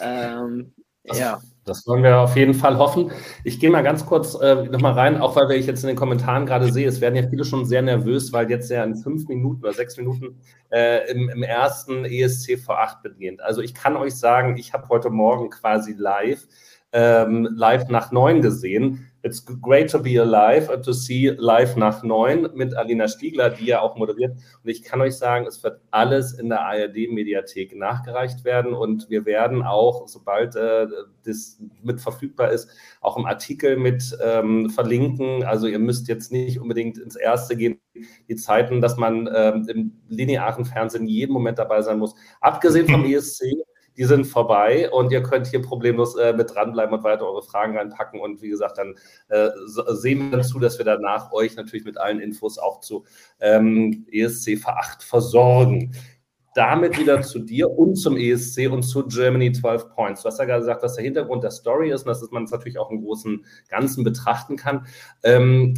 Ähm, das, ja. Das wollen wir auf jeden Fall hoffen. Ich gehe mal ganz kurz äh, nochmal rein, auch weil ich jetzt in den Kommentaren gerade sehe, es werden ja viele schon sehr nervös, weil jetzt ja in fünf Minuten oder sechs Minuten äh, im, im ersten ESC V8 beginnt. Also ich kann euch sagen, ich habe heute Morgen quasi live ähm, live nach neun gesehen. It's great to be alive and to see live nach neun mit Alina Stiegler, die ja auch moderiert. Und ich kann euch sagen, es wird alles in der ARD-Mediathek nachgereicht werden und wir werden auch, sobald äh, das mit verfügbar ist, auch im Artikel mit ähm, verlinken. Also ihr müsst jetzt nicht unbedingt ins Erste gehen. Die Zeiten, dass man ähm, im linearen Fernsehen jeden Moment dabei sein muss, abgesehen vom *clears throat* ESC die sind vorbei und ihr könnt hier problemlos äh, mit dranbleiben und weiter eure Fragen reinpacken. Und wie gesagt, dann äh, sehen wir zu, dass wir danach euch natürlich mit allen Infos auch zu ähm, ESC V8 versorgen. Damit wieder zu dir und zum ESC und zu Germany 12 Points. Du hast ja gerade gesagt, was der Hintergrund der Story ist und dass man es natürlich auch im großen Ganzen betrachten kann. Ähm,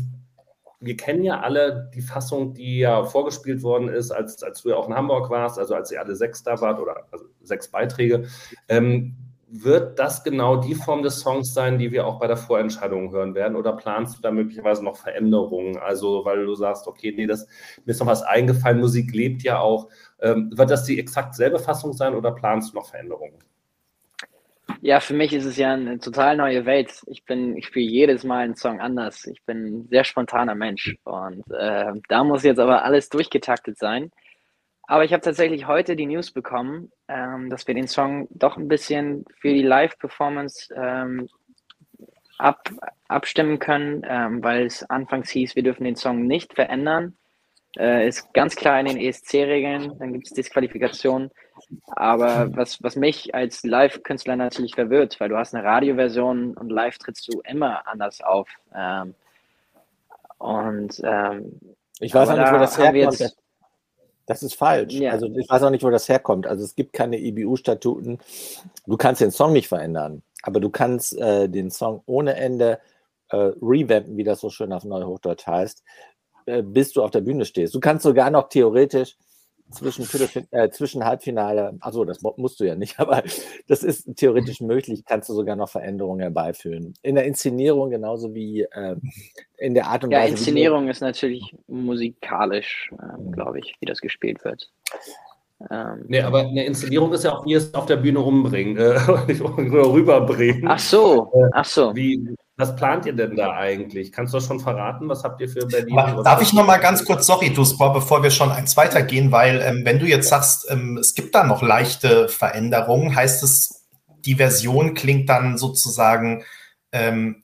wir kennen ja alle die Fassung, die ja vorgespielt worden ist, als, als du ja auch in Hamburg warst, also als ihr alle sechs da wart oder also sechs Beiträge. Ähm, wird das genau die Form des Songs sein, die wir auch bei der Vorentscheidung hören werden? Oder planst du da möglicherweise noch Veränderungen? Also, weil du sagst, okay, nee, das, mir ist noch was eingefallen, Musik lebt ja auch. Ähm, wird das die exakt selbe Fassung sein oder planst du noch Veränderungen? Ja, für mich ist es ja eine total neue Welt. Ich bin, ich spiele jedes Mal einen Song anders. Ich bin ein sehr spontaner Mensch und äh, da muss jetzt aber alles durchgetaktet sein. Aber ich habe tatsächlich heute die News bekommen, ähm, dass wir den Song doch ein bisschen für die Live-Performance ähm, ab, abstimmen können, ähm, weil es anfangs hieß, wir dürfen den Song nicht verändern. Äh, ist ganz klar in den ESC-Regeln, dann gibt es Disqualifikationen. Aber was, was mich als Live-Künstler natürlich verwirrt, weil du hast eine Radioversion und live trittst du immer anders auf. Ähm, und ähm, ich weiß auch nicht, wo das herkommt. Jetzt, das ist falsch. Ja. Also ich weiß auch nicht, wo das herkommt. Also es gibt keine IBU-Statuten. Du kannst den Song nicht verändern, aber du kannst äh, den Song ohne Ende äh, revampen, wie das so schön auf Neuhochdeutsch heißt. äh, bis du auf der Bühne stehst. Du kannst sogar noch theoretisch zwischen, äh, zwischen Halbfinale, also das musst du ja nicht, *laughs* aber das ist theoretisch möglich, kannst du sogar noch Veränderungen herbeiführen. In der Inszenierung genauso wie äh, in der Art und ja, Weise. Ja, Inszenierung ist natürlich musikalisch, äh, glaube ich, wie das gespielt wird. Ähm, nee, aber eine Inszenierung ist ja auch, wie es auf der Bühne rumbringen, äh, *laughs* rüberbringen. Ach so, äh, ach so. Wie, was plant ihr denn da eigentlich? Kannst du das schon verraten? Was habt ihr für Berlin? Darf ich noch mal ganz kurz, sorry, Duspa, bevor wir schon eins weitergehen, weil ähm, wenn du jetzt sagst, ähm, es gibt da noch leichte Veränderungen, heißt es, die Version klingt dann sozusagen ähm,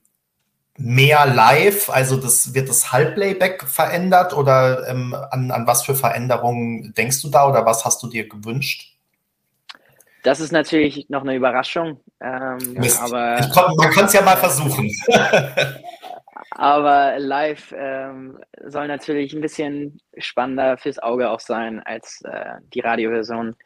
mehr live, also das wird das Halbplayback verändert oder ähm, an, an was für Veränderungen denkst du da oder was hast du dir gewünscht? Das ist natürlich noch eine Überraschung. Ähm, aber komm, man kann es ja mal versuchen. *laughs* aber live ähm, soll natürlich ein bisschen spannender fürs Auge auch sein als äh, die Radioversion.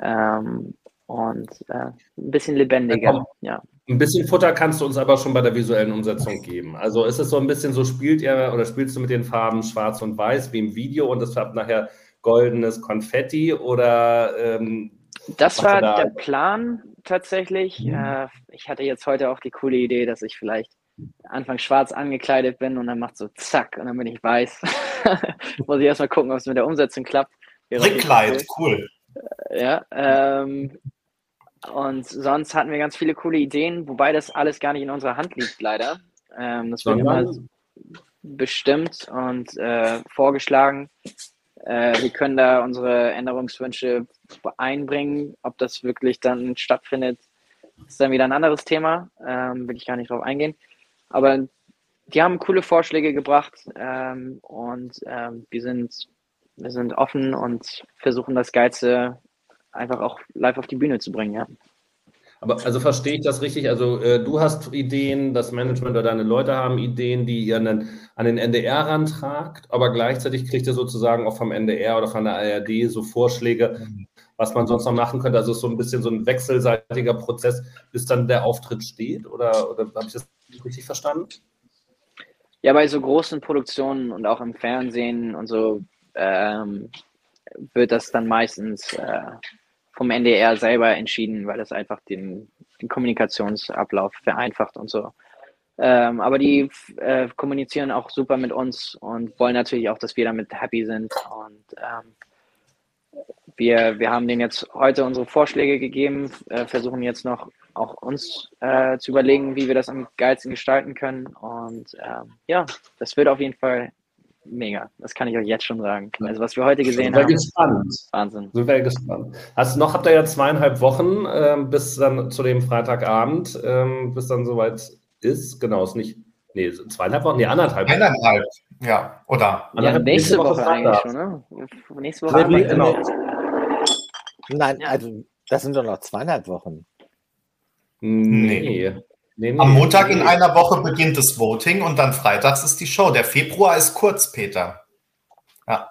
Ähm, und äh, ein bisschen lebendiger. Ja, ein bisschen Futter kannst du uns aber schon bei der visuellen Umsetzung geben. Also ist es so ein bisschen so, spielt ihr oder spielst du mit den Farben schwarz und weiß wie im Video und es hat nachher goldenes Konfetti oder ähm, das war da? der Plan tatsächlich. Mhm. Äh, ich hatte jetzt heute auch die coole Idee, dass ich vielleicht Anfang schwarz angekleidet bin und dann macht so zack und dann bin ich weiß. *laughs* Muss ich erstmal gucken, ob es mit der Umsetzung klappt. Rickkleid, cool. Ja, ähm, und sonst hatten wir ganz viele coole Ideen, wobei das alles gar nicht in unserer Hand liegt, leider. Ähm, das wird immer bestimmt und äh, vorgeschlagen. Äh, wir können da unsere Änderungswünsche einbringen. Ob das wirklich dann stattfindet, ist dann wieder ein anderes Thema. Ähm, will ich gar nicht drauf eingehen. Aber die haben coole Vorschläge gebracht ähm, und ähm, wir, sind, wir sind offen und versuchen das Geilste einfach auch live auf die Bühne zu bringen, ja. Aber also verstehe ich das richtig? Also äh, du hast Ideen, das Management oder deine Leute haben Ideen, die ihr an, an den NDR rantragt, aber gleichzeitig kriegt ihr sozusagen auch vom NDR oder von der ARD so Vorschläge, was man sonst noch machen könnte. Also so ein bisschen so ein wechselseitiger Prozess, bis dann der Auftritt steht? Oder, oder habe ich das richtig verstanden? Ja, bei so großen Produktionen und auch im Fernsehen und so ähm, wird das dann meistens äh, vom NDR selber entschieden, weil das einfach den, den Kommunikationsablauf vereinfacht und so. Ähm, aber die äh, kommunizieren auch super mit uns und wollen natürlich auch, dass wir damit happy sind. Und ähm, wir, wir haben denen jetzt heute unsere Vorschläge gegeben, äh, versuchen jetzt noch auch uns äh, zu überlegen, wie wir das am geilsten gestalten können. Und ähm, ja, das wird auf jeden Fall mega. Das kann ich euch jetzt schon sagen. Also was wir heute gesehen Sind haben. gespannt. Wahnsinn. Sind wir gespannt. Hast noch habt ihr ja zweieinhalb Wochen ähm, bis dann zu dem Freitagabend, ähm, bis dann soweit ist. Genau, ist nicht. Nee, zweieinhalb Wochen, nee, anderthalb. Eineinhalb, ja. Oder? Ja, nächste, Woche, Woche eigentlich schon, ne? Nächste Woche. Nee, genau. Nein, also das sind doch noch zweieinhalb Wochen. Nee. Nee, nee, Am Montag nee. in einer Woche beginnt das Voting und dann freitags ist die Show. Der Februar ist kurz, Peter. Ja.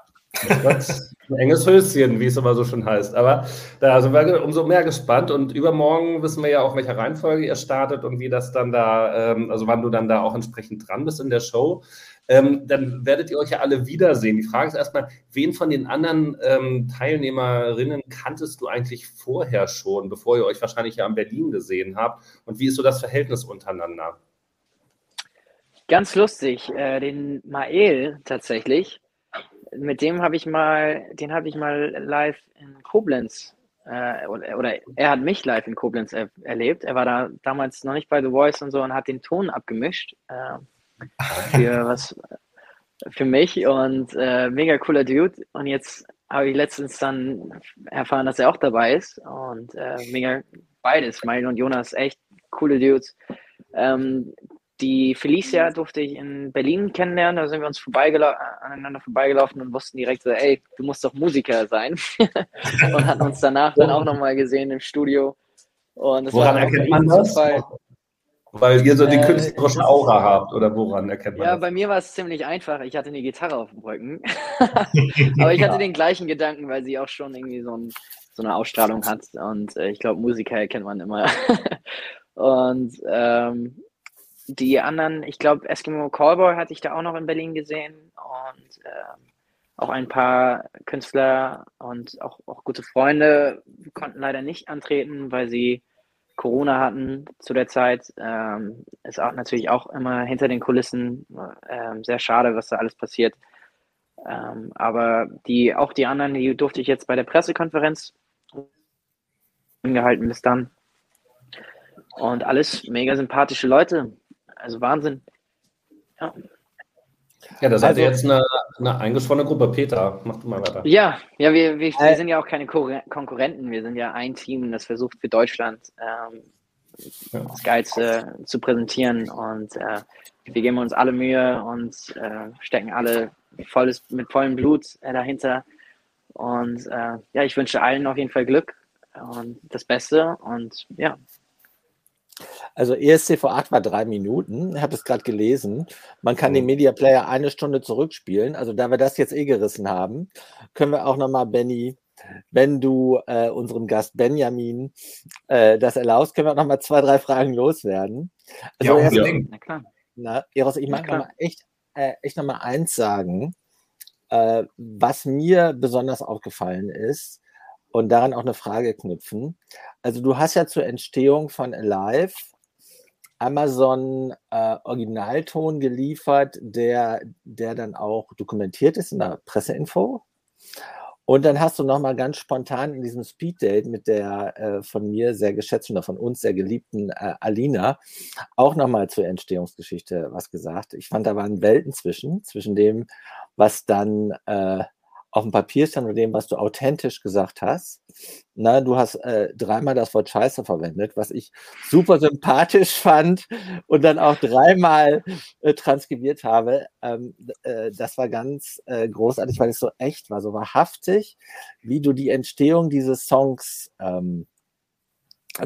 Ein enges Höschen, wie es immer so schön heißt. Aber da sind wir umso mehr gespannt. Und übermorgen wissen wir ja auch, welcher Reihenfolge ihr startet und wie das dann da, ähm, also wann du dann da auch entsprechend dran bist in der Show ähm, dann werdet ihr euch ja alle wiedersehen. Die Frage ist erstmal, wen von den anderen ähm, Teilnehmerinnen kanntest du eigentlich vorher schon, bevor ihr euch wahrscheinlich ja in Berlin gesehen habt? Und wie ist so das Verhältnis untereinander? Ganz lustig, äh, den Mael tatsächlich. Mit dem habe ich mal, den habe ich mal live in Koblenz äh, oder, oder, er hat mich live in Koblenz er, erlebt. Er war da damals noch nicht bei The Voice und so und hat den Ton abgemischt. Äh, für *laughs* was für mich und äh, mega cooler Dude. Und jetzt habe ich letztens dann erfahren, dass er auch dabei ist und äh, mega beides, Mail und Jonas, echt coole Dudes. Ähm, die Felicia durfte ich in Berlin kennenlernen, da sind wir uns vorbeigelau aneinander vorbeigelaufen und wussten direkt so, ey, du musst doch Musiker sein. *laughs* und hatten uns danach dann auch nochmal gesehen im Studio. Und es Woran erkennt man das? Zufall. Weil ihr so die äh, künstlerische Aura habt oder woran erkennt man Ja, das? bei mir war es ziemlich einfach. Ich hatte eine Gitarre auf dem Rücken. *laughs* Aber ich hatte den gleichen Gedanken, weil sie auch schon irgendwie so, ein, so eine Ausstrahlung hat. Und äh, ich glaube, Musiker erkennt man immer. *laughs* und ähm, die anderen, ich glaube, Eskimo Callboy hatte ich da auch noch in Berlin gesehen und ähm, auch ein paar Künstler und auch, auch gute Freunde konnten leider nicht antreten, weil sie Corona hatten zu der Zeit. Ähm, ist auch natürlich auch immer hinter den Kulissen ähm, sehr schade, was da alles passiert. Ähm, aber die, auch die anderen, die durfte ich jetzt bei der Pressekonferenz gehalten bis dann. Und alles mega sympathische Leute. Also Wahnsinn. Ja. Ja, da seid also, ihr jetzt eine, eine eingeschworene Gruppe. Peter, mach du mal weiter. Ja, ja wir, wir, wir sind ja auch keine Konkurrenten. Wir sind ja ein Team, das versucht für Deutschland ähm, ja. das Geilste zu präsentieren. Und äh, wir geben uns alle Mühe und äh, stecken alle volles, mit vollem Blut äh, dahinter. Und äh, ja, ich wünsche allen auf jeden Fall Glück und das Beste. Und ja, also ESC vor 8 war drei Minuten. Ich habe es gerade gelesen. Man kann den mhm. Media Player eine Stunde zurückspielen. Also da wir das jetzt eh gerissen haben, können wir auch nochmal, Benny, wenn du äh, unserem Gast Benjamin äh, das erlaubst, können wir auch nochmal zwei, drei Fragen loswerden. Also ja, erst, ja. Na klar. Na, Eros, ich mag echt, äh, echt nochmal eins sagen, äh, was mir besonders aufgefallen ist, und daran auch eine Frage knüpfen. Also du hast ja zur Entstehung von Alive Amazon äh, Originalton geliefert, der, der dann auch dokumentiert ist in der Presseinfo. Und dann hast du nochmal ganz spontan in diesem Speeddate mit der äh, von mir sehr geschätzten oder von uns sehr geliebten äh, Alina auch nochmal zur Entstehungsgeschichte was gesagt. Ich fand, da waren Welten zwischen, zwischen dem, was dann äh, auf dem Papier stand und dem, was du authentisch gesagt hast. Na, du hast äh, dreimal das Wort Scheiße verwendet, was ich super sympathisch *laughs* fand und dann auch dreimal äh, transkribiert habe. Ähm, äh, das war ganz äh, großartig, weil es so echt war, so wahrhaftig, wie du die Entstehung dieses Songs ähm,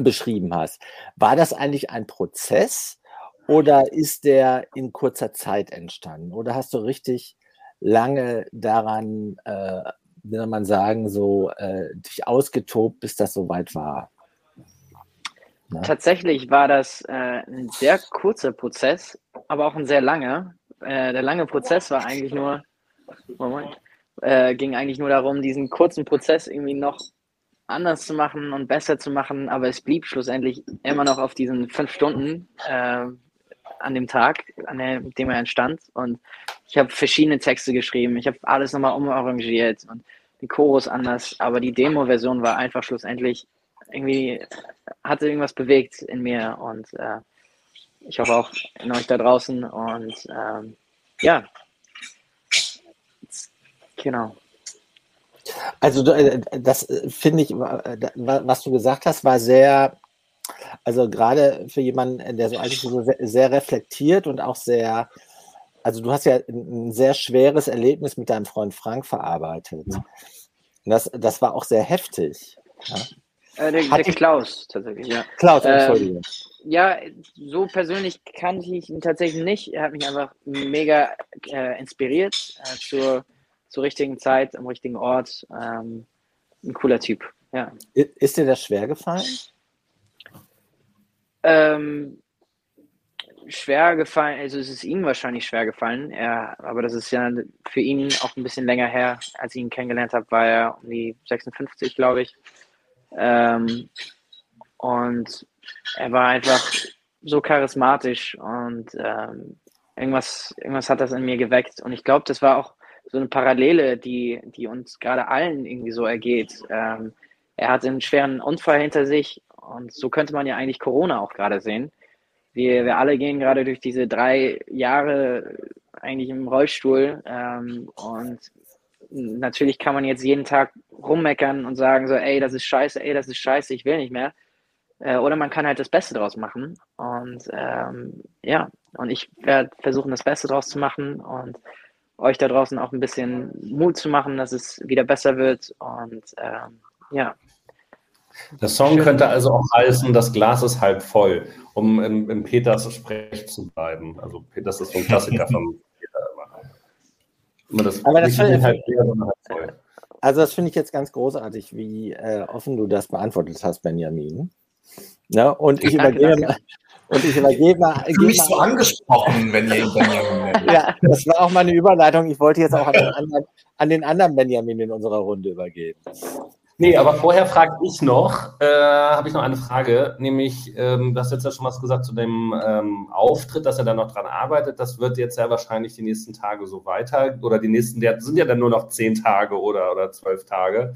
beschrieben hast. War das eigentlich ein Prozess oder ist der in kurzer Zeit entstanden? Oder hast du richtig lange daran, äh, soll man sagen, so äh, dich ausgetobt, bis das soweit war? Na? Ne? Tatsächlich war das äh, ein sehr kurzer Prozess, aber auch ein sehr langer. Äh, der lange Prozess war eigentlich nur, Moment, äh, ging eigentlich nur darum, diesen kurzen Prozess irgendwie noch anders zu machen und besser zu machen, aber es blieb schlussendlich immer noch auf diesen fünf Stunden, äh, an dem Tag, an dem er entstand. Und ich habe verschiedene Texte geschrieben. Ich habe alles nochmal umarrangiert und den Chorus anders. Aber die Demo-Version war einfach schlussendlich irgendwie, hatte irgendwas bewegt in mir. Und äh, ich hoffe auch in euch da draußen. Und ähm, ja, genau. Also äh, das äh, finde ich, äh, was du gesagt hast, war sehr also gerade für jemanden, der so eigentlich so sehr, sehr reflektiert und auch sehr, also du hast ja ein sehr schweres Erlebnis mit deinem Freund Frank verarbeitet. Und das, das war auch sehr heftig. Ja? Äh, der, der Klaus tatsächlich, ja. Klaus, Entschuldigung. Ähm, ja, so persönlich kannte ich ihn tatsächlich nicht. Er hat mich einfach mega äh, inspiriert äh, zur, zur richtigen Zeit, am richtigen Ort. Ähm, ein cooler Typ, ja. Ist dir das schwer gefallen? Ähm, schwer gefallen, also es ist ihm wahrscheinlich schwer gefallen, er, aber das ist ja für ihn auch ein bisschen länger her, als ich ihn kennengelernt habe, war er um die 56, glaube ich. Ähm, und er war einfach so charismatisch und ähm, irgendwas, irgendwas hat das in mir geweckt. Und ich glaube, das war auch so eine Parallele, die, die uns gerade allen irgendwie so ergeht. Ähm, er hat einen schweren Unfall hinter sich und so könnte man ja eigentlich Corona auch gerade sehen. Wir, wir alle gehen gerade durch diese drei Jahre eigentlich im Rollstuhl. Ähm, und natürlich kann man jetzt jeden Tag rummeckern und sagen so, ey, das ist scheiße, ey, das ist scheiße, ich will nicht mehr. Äh, oder man kann halt das Beste draus machen. Und ähm, ja, und ich werde versuchen, das Beste draus zu machen und euch da draußen auch ein bisschen Mut zu machen, dass es wieder besser wird. Und ähm, ja, der Song Schön. könnte also auch heißen, das Glas ist halb voll, um im, im Peters Sprech zu bleiben. Also Peters ist so ein Klassiker von Peter immer. das Aber das finde halt halt Also das finde ich jetzt ganz großartig, wie äh, offen du das beantwortet hast, Benjamin. Ja, und ich übergebe, Und ich übergebe *laughs* mal. Ich mich so angesprochen, wenn ihr Benjamin. Ja, das war auch meine Überleitung. Ich wollte jetzt auch an den anderen, an den anderen Benjamin in unserer Runde übergeben. Nee, aber vorher frage ich noch, äh, habe ich noch eine Frage, nämlich, ähm, du hast jetzt ja schon was gesagt zu dem ähm, Auftritt, dass er da noch dran arbeitet. Das wird jetzt ja wahrscheinlich die nächsten Tage so weiter oder die nächsten, der sind ja dann nur noch zehn Tage oder, oder zwölf Tage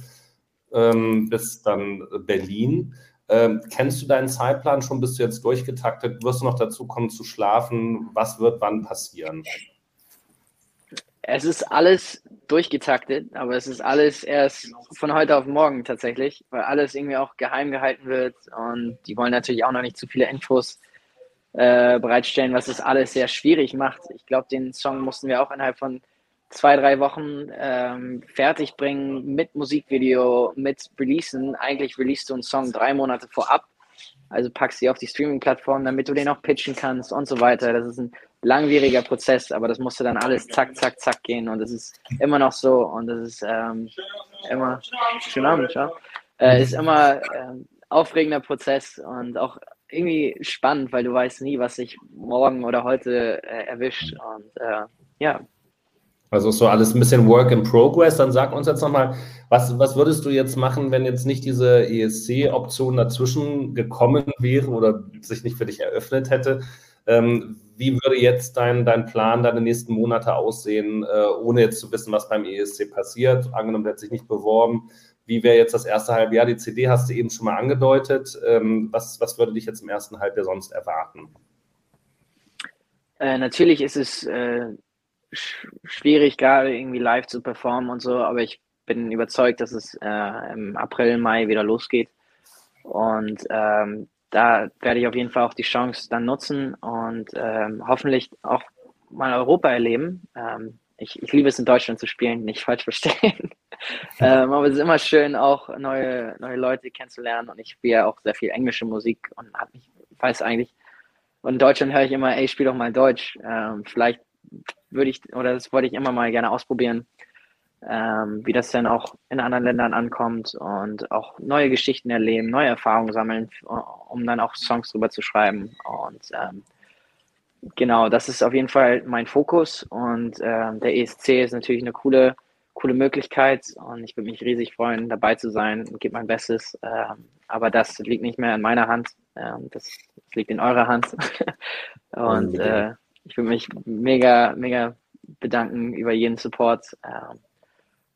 ähm, bis dann Berlin. Ähm, kennst du deinen Zeitplan schon? Bist du jetzt durchgetaktet? Wirst du noch dazu kommen zu schlafen? Was wird wann passieren? Es ist alles durchgetaktet, aber es ist alles erst von heute auf morgen tatsächlich, weil alles irgendwie auch geheim gehalten wird und die wollen natürlich auch noch nicht zu viele Infos äh, bereitstellen, was es alles sehr schwierig macht. Ich glaube, den Song mussten wir auch innerhalb von zwei, drei Wochen ähm, fertig bringen mit Musikvideo, mit Releasen. Eigentlich releasest du einen Song drei Monate vorab. Also packst sie auf die Streaming-Plattform, damit du den auch pitchen kannst und so weiter. Das ist ein langwieriger Prozess, aber das musste dann alles zack, zack, zack gehen und das ist immer noch so und das ist ähm, immer, schönen Abend, ja, äh, ist immer äh, aufregender Prozess und auch irgendwie spannend, weil du weißt nie, was sich morgen oder heute äh, erwischt und äh, ja, also so alles ein bisschen Work in Progress. Dann sag uns jetzt nochmal, was, was würdest du jetzt machen, wenn jetzt nicht diese ESC-Option dazwischen gekommen wäre oder sich nicht für dich eröffnet hätte? Ähm, wie würde jetzt dein, dein Plan deine nächsten Monate aussehen, äh, ohne jetzt zu wissen, was beim ESC passiert? Angenommen, der hat sich nicht beworben. Wie wäre jetzt das erste Halbjahr? Die CD hast du eben schon mal angedeutet. Ähm, was, was würde dich jetzt im ersten Halbjahr sonst erwarten? Äh, natürlich ist es äh, schwierig, gerade irgendwie live zu performen und so, aber ich bin überzeugt, dass es äh, im April, Mai wieder losgeht. Und ähm, da werde ich auf jeden Fall auch die Chance dann nutzen und ähm, hoffentlich auch mal Europa erleben. Ähm, ich, ich, liebe es in Deutschland zu spielen, nicht falsch verstehen. *laughs* ähm, aber es ist immer schön, auch neue, neue Leute kennenzulernen und ich spiele auch sehr viel englische Musik und habe mich, weiß eigentlich, und in Deutschland höre ich immer, ey, spiel doch mal Deutsch. Ähm, vielleicht würde ich, oder das wollte ich immer mal gerne ausprobieren, ähm, wie das denn auch in anderen Ländern ankommt und auch neue Geschichten erleben, neue Erfahrungen sammeln, um dann auch Songs drüber zu schreiben. Und ähm, genau, das ist auf jeden Fall mein Fokus und ähm, der ESC ist natürlich eine coole, coole Möglichkeit und ich würde mich riesig freuen, dabei zu sein und gebe mein Bestes. Ähm, aber das liegt nicht mehr in meiner Hand, ähm, das, das, liegt in eurer Hand. *laughs* und äh, ich würde mich mega, mega bedanken über jeden Support. Ähm,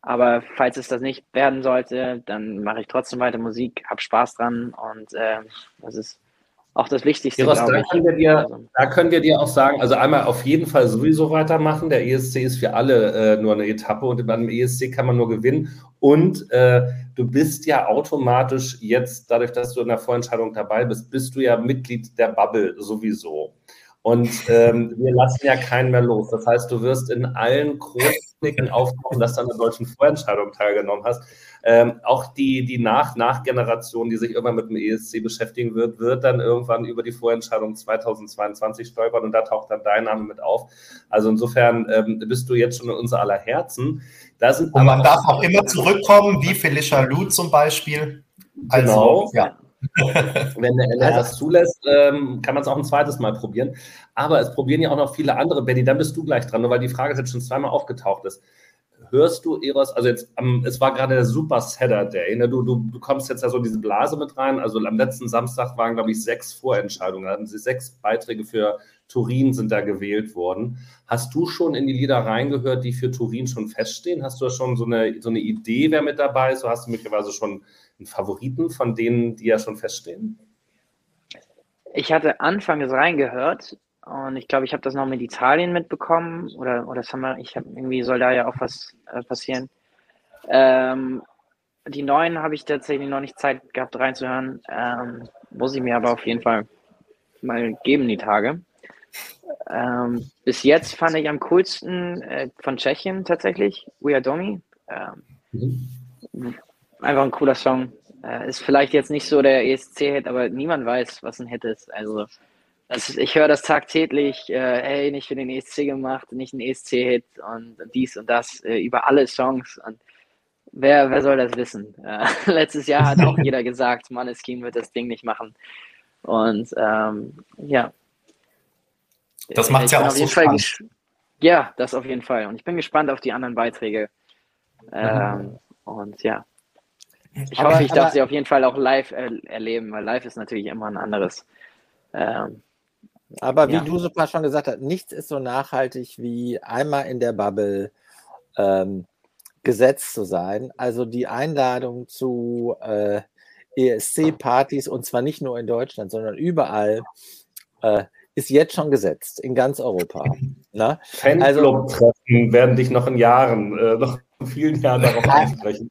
aber falls es das nicht werden sollte, dann mache ich trotzdem weiter Musik, habe Spaß dran und äh, das ist auch das Wichtigste. Ja, da, können wir dir, also da können wir dir auch sagen, also einmal auf jeden Fall sowieso weitermachen. Der ESC ist für alle äh, nur eine Etappe und beim ESC kann man nur gewinnen. Und äh, du bist ja automatisch jetzt, dadurch, dass du in der Vorentscheidung dabei bist, bist du ja Mitglied der Bubble sowieso. Und ähm, wir lassen ja keinen mehr los. Das heißt, du wirst in allen Chroniken auftauchen, dass du an der deutschen Vorentscheidung teilgenommen hast. Ähm, auch die, die Nach-Nach-Generation, die sich irgendwann mit dem ESC beschäftigen wird, wird dann irgendwann über die Vorentscheidung 2022 stolpern und da taucht dann dein Name mit auf. Also insofern ähm, bist du jetzt schon in unser aller Herzen. Da sind und man darf auch immer zurückkommen, wie Felicia Lou zum Beispiel. Also, genau. ja. *laughs* Wenn der NR das zulässt, ähm, kann man es auch ein zweites Mal probieren. Aber es probieren ja auch noch viele andere. Betty, dann bist du gleich dran, nur weil die Frage jetzt schon zweimal aufgetaucht ist. Hörst du Eros, also jetzt, um, es war gerade der Super Saturday, ne? du, du, du kommst jetzt ja so diese Blase mit rein. Also am letzten Samstag waren, glaube ich, sechs Vorentscheidungen. Da hatten sie sechs Beiträge für Turin sind da gewählt worden. Hast du schon in die Lieder reingehört, die für Turin schon feststehen? Hast du schon so eine, so eine Idee, wer mit dabei ist? Oder hast du möglicherweise schon einen Favoriten von denen, die ja schon feststehen? Ich hatte anfangs reingehört und ich glaube, ich habe das noch mit Italien mitbekommen oder, oder das haben wir, ich habe irgendwie soll da ja auch was äh, passieren. Ähm, die neuen habe ich tatsächlich noch nicht Zeit gehabt reinzuhören. Ähm, muss ich mir aber auf jeden Fall mal geben, die Tage. Ähm, bis jetzt fand ich am coolsten äh, von Tschechien tatsächlich, We Are Domi. Ähm, mhm einfach ein cooler Song. Äh, ist vielleicht jetzt nicht so der ESC-Hit, aber niemand weiß, was ein Hit ist. Also ist, ich höre das tagtäglich, äh, hey, nicht für den ESC gemacht, nicht ein ESC-Hit und dies und das äh, über alle Songs. Und wer, wer soll das wissen? Äh, *laughs* letztes Jahr hat auch jeder gesagt, Maneskin wird das Ding nicht machen. Und ähm, ja. Das macht ja auch so Spaß. Ja, das auf jeden Fall. Und ich bin gespannt auf die anderen Beiträge. Ähm, mhm. Und ja. Ich aber, hoffe, ich darf sie auf jeden Fall auch live er erleben, weil live ist natürlich immer ein anderes. Ähm, aber wie ja. du super schon gesagt hast, nichts ist so nachhaltig wie einmal in der Bubble ähm, gesetzt zu sein. Also die Einladung zu äh, ESC-Partys und zwar nicht nur in Deutschland, sondern überall äh, ist jetzt schon gesetzt in ganz Europa. Ne? Fanclub-Treffen werden dich noch in Jahren, äh, noch vielen Jahren darauf ansprechen.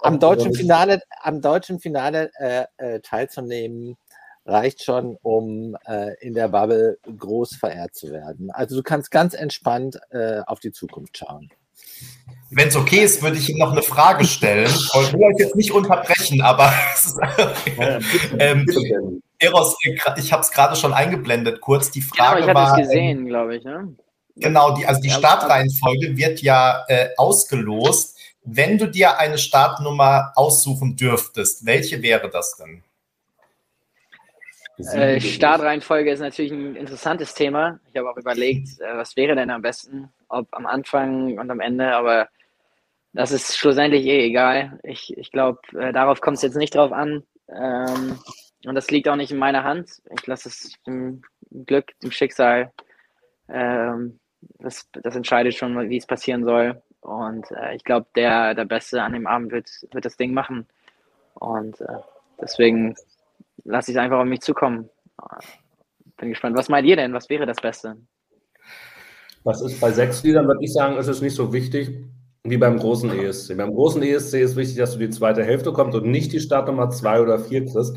Am deutschen Finale, am deutschen Finale äh, äh, teilzunehmen, reicht schon, um äh, in der Bubble groß verehrt zu werden. Also du kannst ganz entspannt äh, auf die Zukunft schauen. Wenn es okay ist, würde ich Ihnen noch eine Frage stellen. *laughs* Ich will euch jetzt nicht unterbrechen, aber *laughs* ähm, Eros, ich habe es gerade schon eingeblendet, kurz. Die Frage genau, ich war. Ich gesehen, glaube ich. Ne? Genau, die, also die Startreihenfolge wird ja äh, ausgelost. Wenn du dir eine Startnummer aussuchen dürftest, welche wäre das denn? Äh, Startreihenfolge ist natürlich ein interessantes Thema. Ich habe auch überlegt, äh, was wäre denn am besten, ob am Anfang und am Ende, aber das ist schlussendlich eh egal. Ich, ich glaube, äh, darauf kommt es jetzt nicht drauf an. Ähm, und das liegt auch nicht in meiner Hand. Ich lasse es dem Glück, dem Schicksal. Ähm, das, das entscheidet schon, wie es passieren soll. Und äh, ich glaube, der, der Beste an dem Abend wird, wird das Ding machen. Und äh, deswegen lasse ich es einfach auf mich zukommen. Bin gespannt. Was meint ihr denn? Was wäre das Beste? Was ist bei sechs Liedern, würde ich sagen, ist es nicht so wichtig wie beim großen ESC. Beim großen ESC ist wichtig, dass du die zweite Hälfte kommst und nicht die Startnummer zwei oder vier kriegst.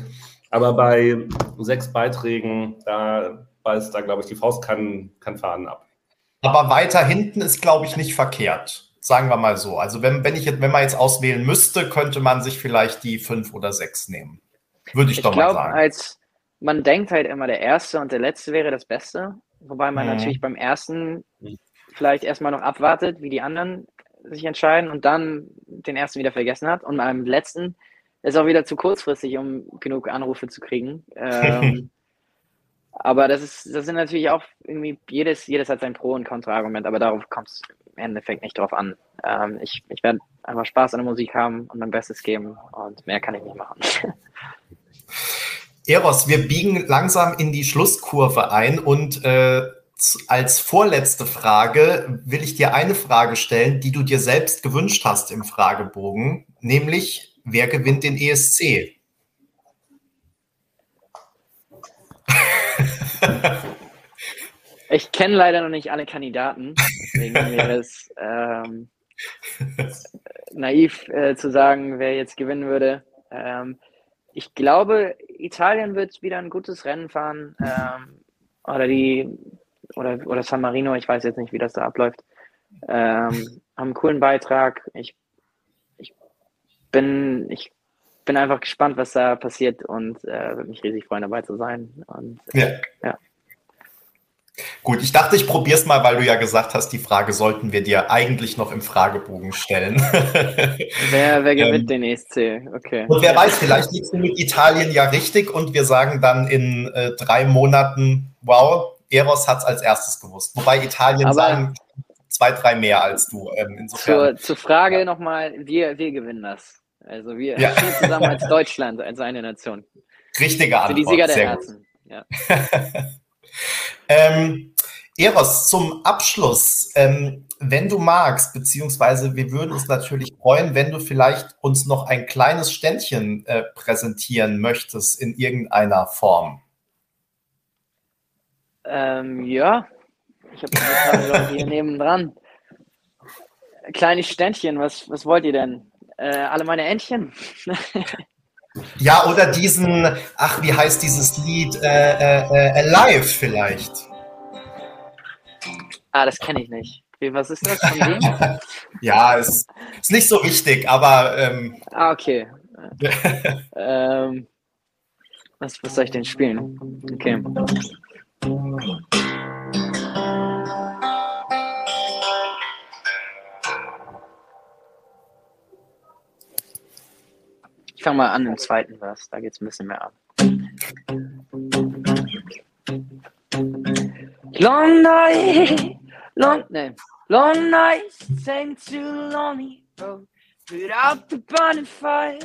Aber bei sechs Beiträgen, da beißt da, glaube ich, die Faust kann, kann fahren ab. Aber weiter hinten ist, glaube ich, nicht verkehrt. Sagen wir mal so. Also wenn, wenn, ich jetzt, wenn man jetzt auswählen müsste, könnte man sich vielleicht die fünf oder sechs nehmen. Würde ich, ich doch glaub, mal sagen. Als, man denkt halt immer, der erste und der letzte wäre das Beste. Wobei man mhm. natürlich beim ersten vielleicht erstmal noch abwartet, wie die anderen sich entscheiden und dann den ersten wieder vergessen hat. Und beim letzten ist auch wieder zu kurzfristig, um genug Anrufe zu kriegen. *laughs* Ähm, aber das ist, das sind natürlich auch irgendwie, jedes, jedes hat sein Pro- und Kontra-Argument, aber darauf kommt es im Endeffekt nicht drauf an. Ähm, ich ich werde einfach Spaß an der Musik haben und mein Bestes geben und mehr kann ich nicht machen. *laughs* Eros, wir biegen langsam in die Schlusskurve ein und äh, als vorletzte Frage will ich dir eine Frage stellen, die du dir selbst gewünscht hast im Fragebogen, nämlich wer gewinnt den ESC? *laughs* Ich kenne leider noch nicht alle Kandidaten, deswegen wäre es ähm, naiv äh, zu sagen, wer jetzt gewinnen würde. Ähm, ich glaube, Italien wird wieder ein gutes Rennen fahren. Ähm, oder die oder, oder San Marino, ich weiß jetzt nicht, wie das da abläuft. Ähm, haben einen coolen Beitrag. Ich, ich bin, ich bin einfach gespannt, was da passiert und äh, würde mich riesig freuen, dabei zu sein. Und, ja. ja. Gut, ich dachte, ich probiere es mal, weil du ja gesagt hast, die Frage sollten wir dir eigentlich noch im Fragebogen stellen. *laughs* Wer, wer gewinnt ähm, den ESC? Okay. Und wer weiß, vielleicht liegst du mit Italien ja richtig und wir sagen dann in äh, drei Monaten, wow, Eros hat es als erstes gewusst. Wobei Italien Aber sagen zwei, drei mehr als du. Ähm, insofern. Zur, zur Frage ja. nochmal, wir, wir gewinnen das. Also wir ja. stehen zusammen als Deutschland, als eine Nation. Richtige Antwort. Für die Sieger der Sehr Herzen. Ja. *laughs* ähm, Eros, zum Abschluss, ähm, wenn du magst, beziehungsweise wir würden uns natürlich freuen, wenn du vielleicht uns noch ein kleines Ständchen äh, präsentieren möchtest in irgendeiner Form. Ähm, ja, ich habe gerade Leute hier *laughs* nebendran. Kleines Ständchen, was, was wollt ihr denn? Äh, alle meine Entchen? *laughs* ja, oder diesen, ach, wie heißt dieses Lied? Äh, äh, äh Alive vielleicht. Ah, das kenne ich nicht. Was ist das von dem? *laughs* ja, ist, ist nicht so wichtig, aber. Ähm, ah, okay. *laughs* ähm, was, was soll ich denn spielen? Okay. fange mal an im zweiten Vers, da geht es ein bisschen mehr ab. Long night, long, nee, long night, sang to lonely road, without the bonfire,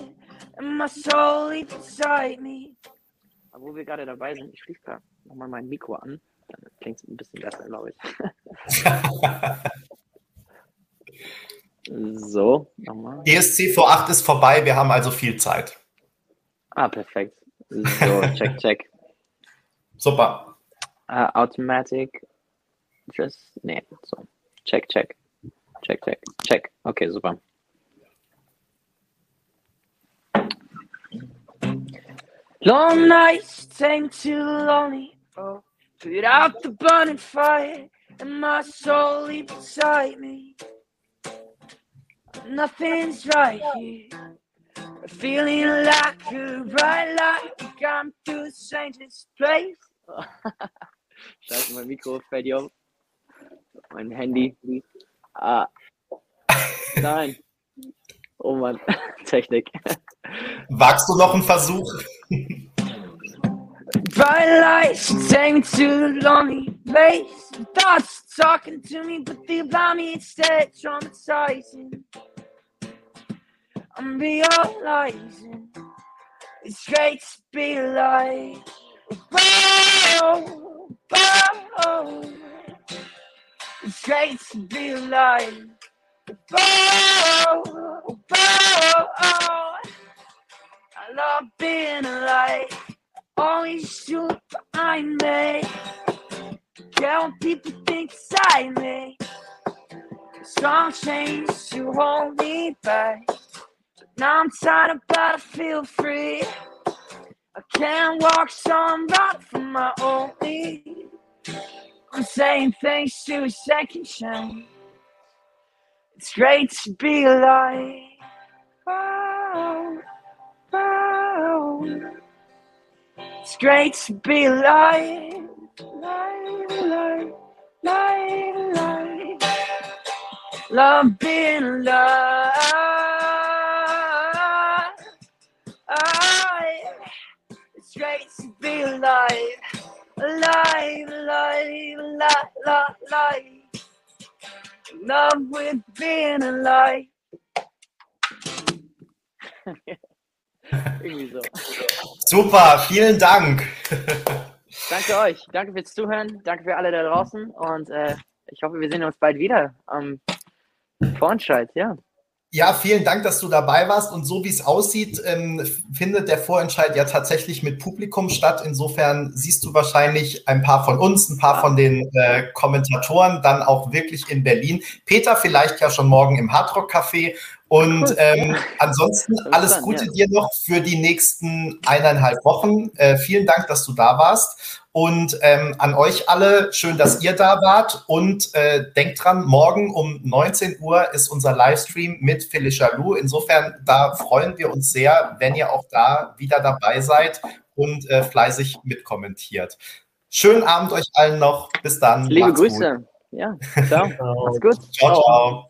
and my soul beside me. Aber wo wir gerade dabei sind, ich schließe da nochmal mein Mikro an, dann klingt es ein bisschen besser, glaube ich. *laughs* *laughs* so, nochmal. ESC V8 ist vorbei, wir haben also viel Zeit. Ah, perfekt. So, *laughs* check, check. Super. Uh, automatic. Just, nee, so. Check, check. Check, check, check. Okay, super. Long nights seem too lonely. Oh, put out the burning fire, and my soul leaves beside me. Nothing's right here. Feeling like a bright light come to strangest place. *laughs* Scheiße, mein Mikro fällt hier auf. Mein Handy. Ah. Nein. Oh Mann, *laughs* Technik. Wagst du noch einen Versuch? Bright lights me to lonely place. Thoughts talking to me, but they blind me instead, traumatizing. I'm realizing it's great to be alive. Whoa, whoa. It's great to be alive. Whoa, whoa. I love being alive. Always shoot behind me. What people think inside me. Strong chains to hold me back. Now I'm tired, of but I feel free. I can't walk, so I'm right from my own lead. I'm saying thanks to a second chance. It's great to be alive. Wow, wow. It's great to be. Alive, alive, alive. Love being alive. It's great to be alive. Alive, alive, alive, alive, alive. Love with being alive. Super, vielen Dank. Danke euch. Danke fürs Zuhören. Danke für alle da draußen. Und äh, ich hoffe, wir sehen uns bald wieder am Vorentscheid. Ja. Ja, vielen Dank, dass du dabei warst. Und so wie es aussieht, ähm, findet der Vorentscheid ja tatsächlich mit Publikum statt. Insofern siehst du wahrscheinlich ein paar von uns, ein paar von den äh, Kommentatoren dann auch wirklich in Berlin. Peter vielleicht ja schon morgen im Hardrock Café. Und ähm, ansonsten alles Gute dir noch für die nächsten eineinhalb Wochen. Äh, vielen Dank, dass du da warst. Und ähm, an euch alle, schön, dass ihr da wart. Und äh, denkt dran, morgen um 19 Uhr ist unser Livestream mit Felicia Lu. Insofern, da freuen wir uns sehr, wenn ihr auch da wieder dabei seid und äh, fleißig mitkommentiert. Schönen Abend euch allen noch. Bis dann. Liebe Grüße. Gut. Ja, ciao. *laughs* Macht's gut. ciao. ciao.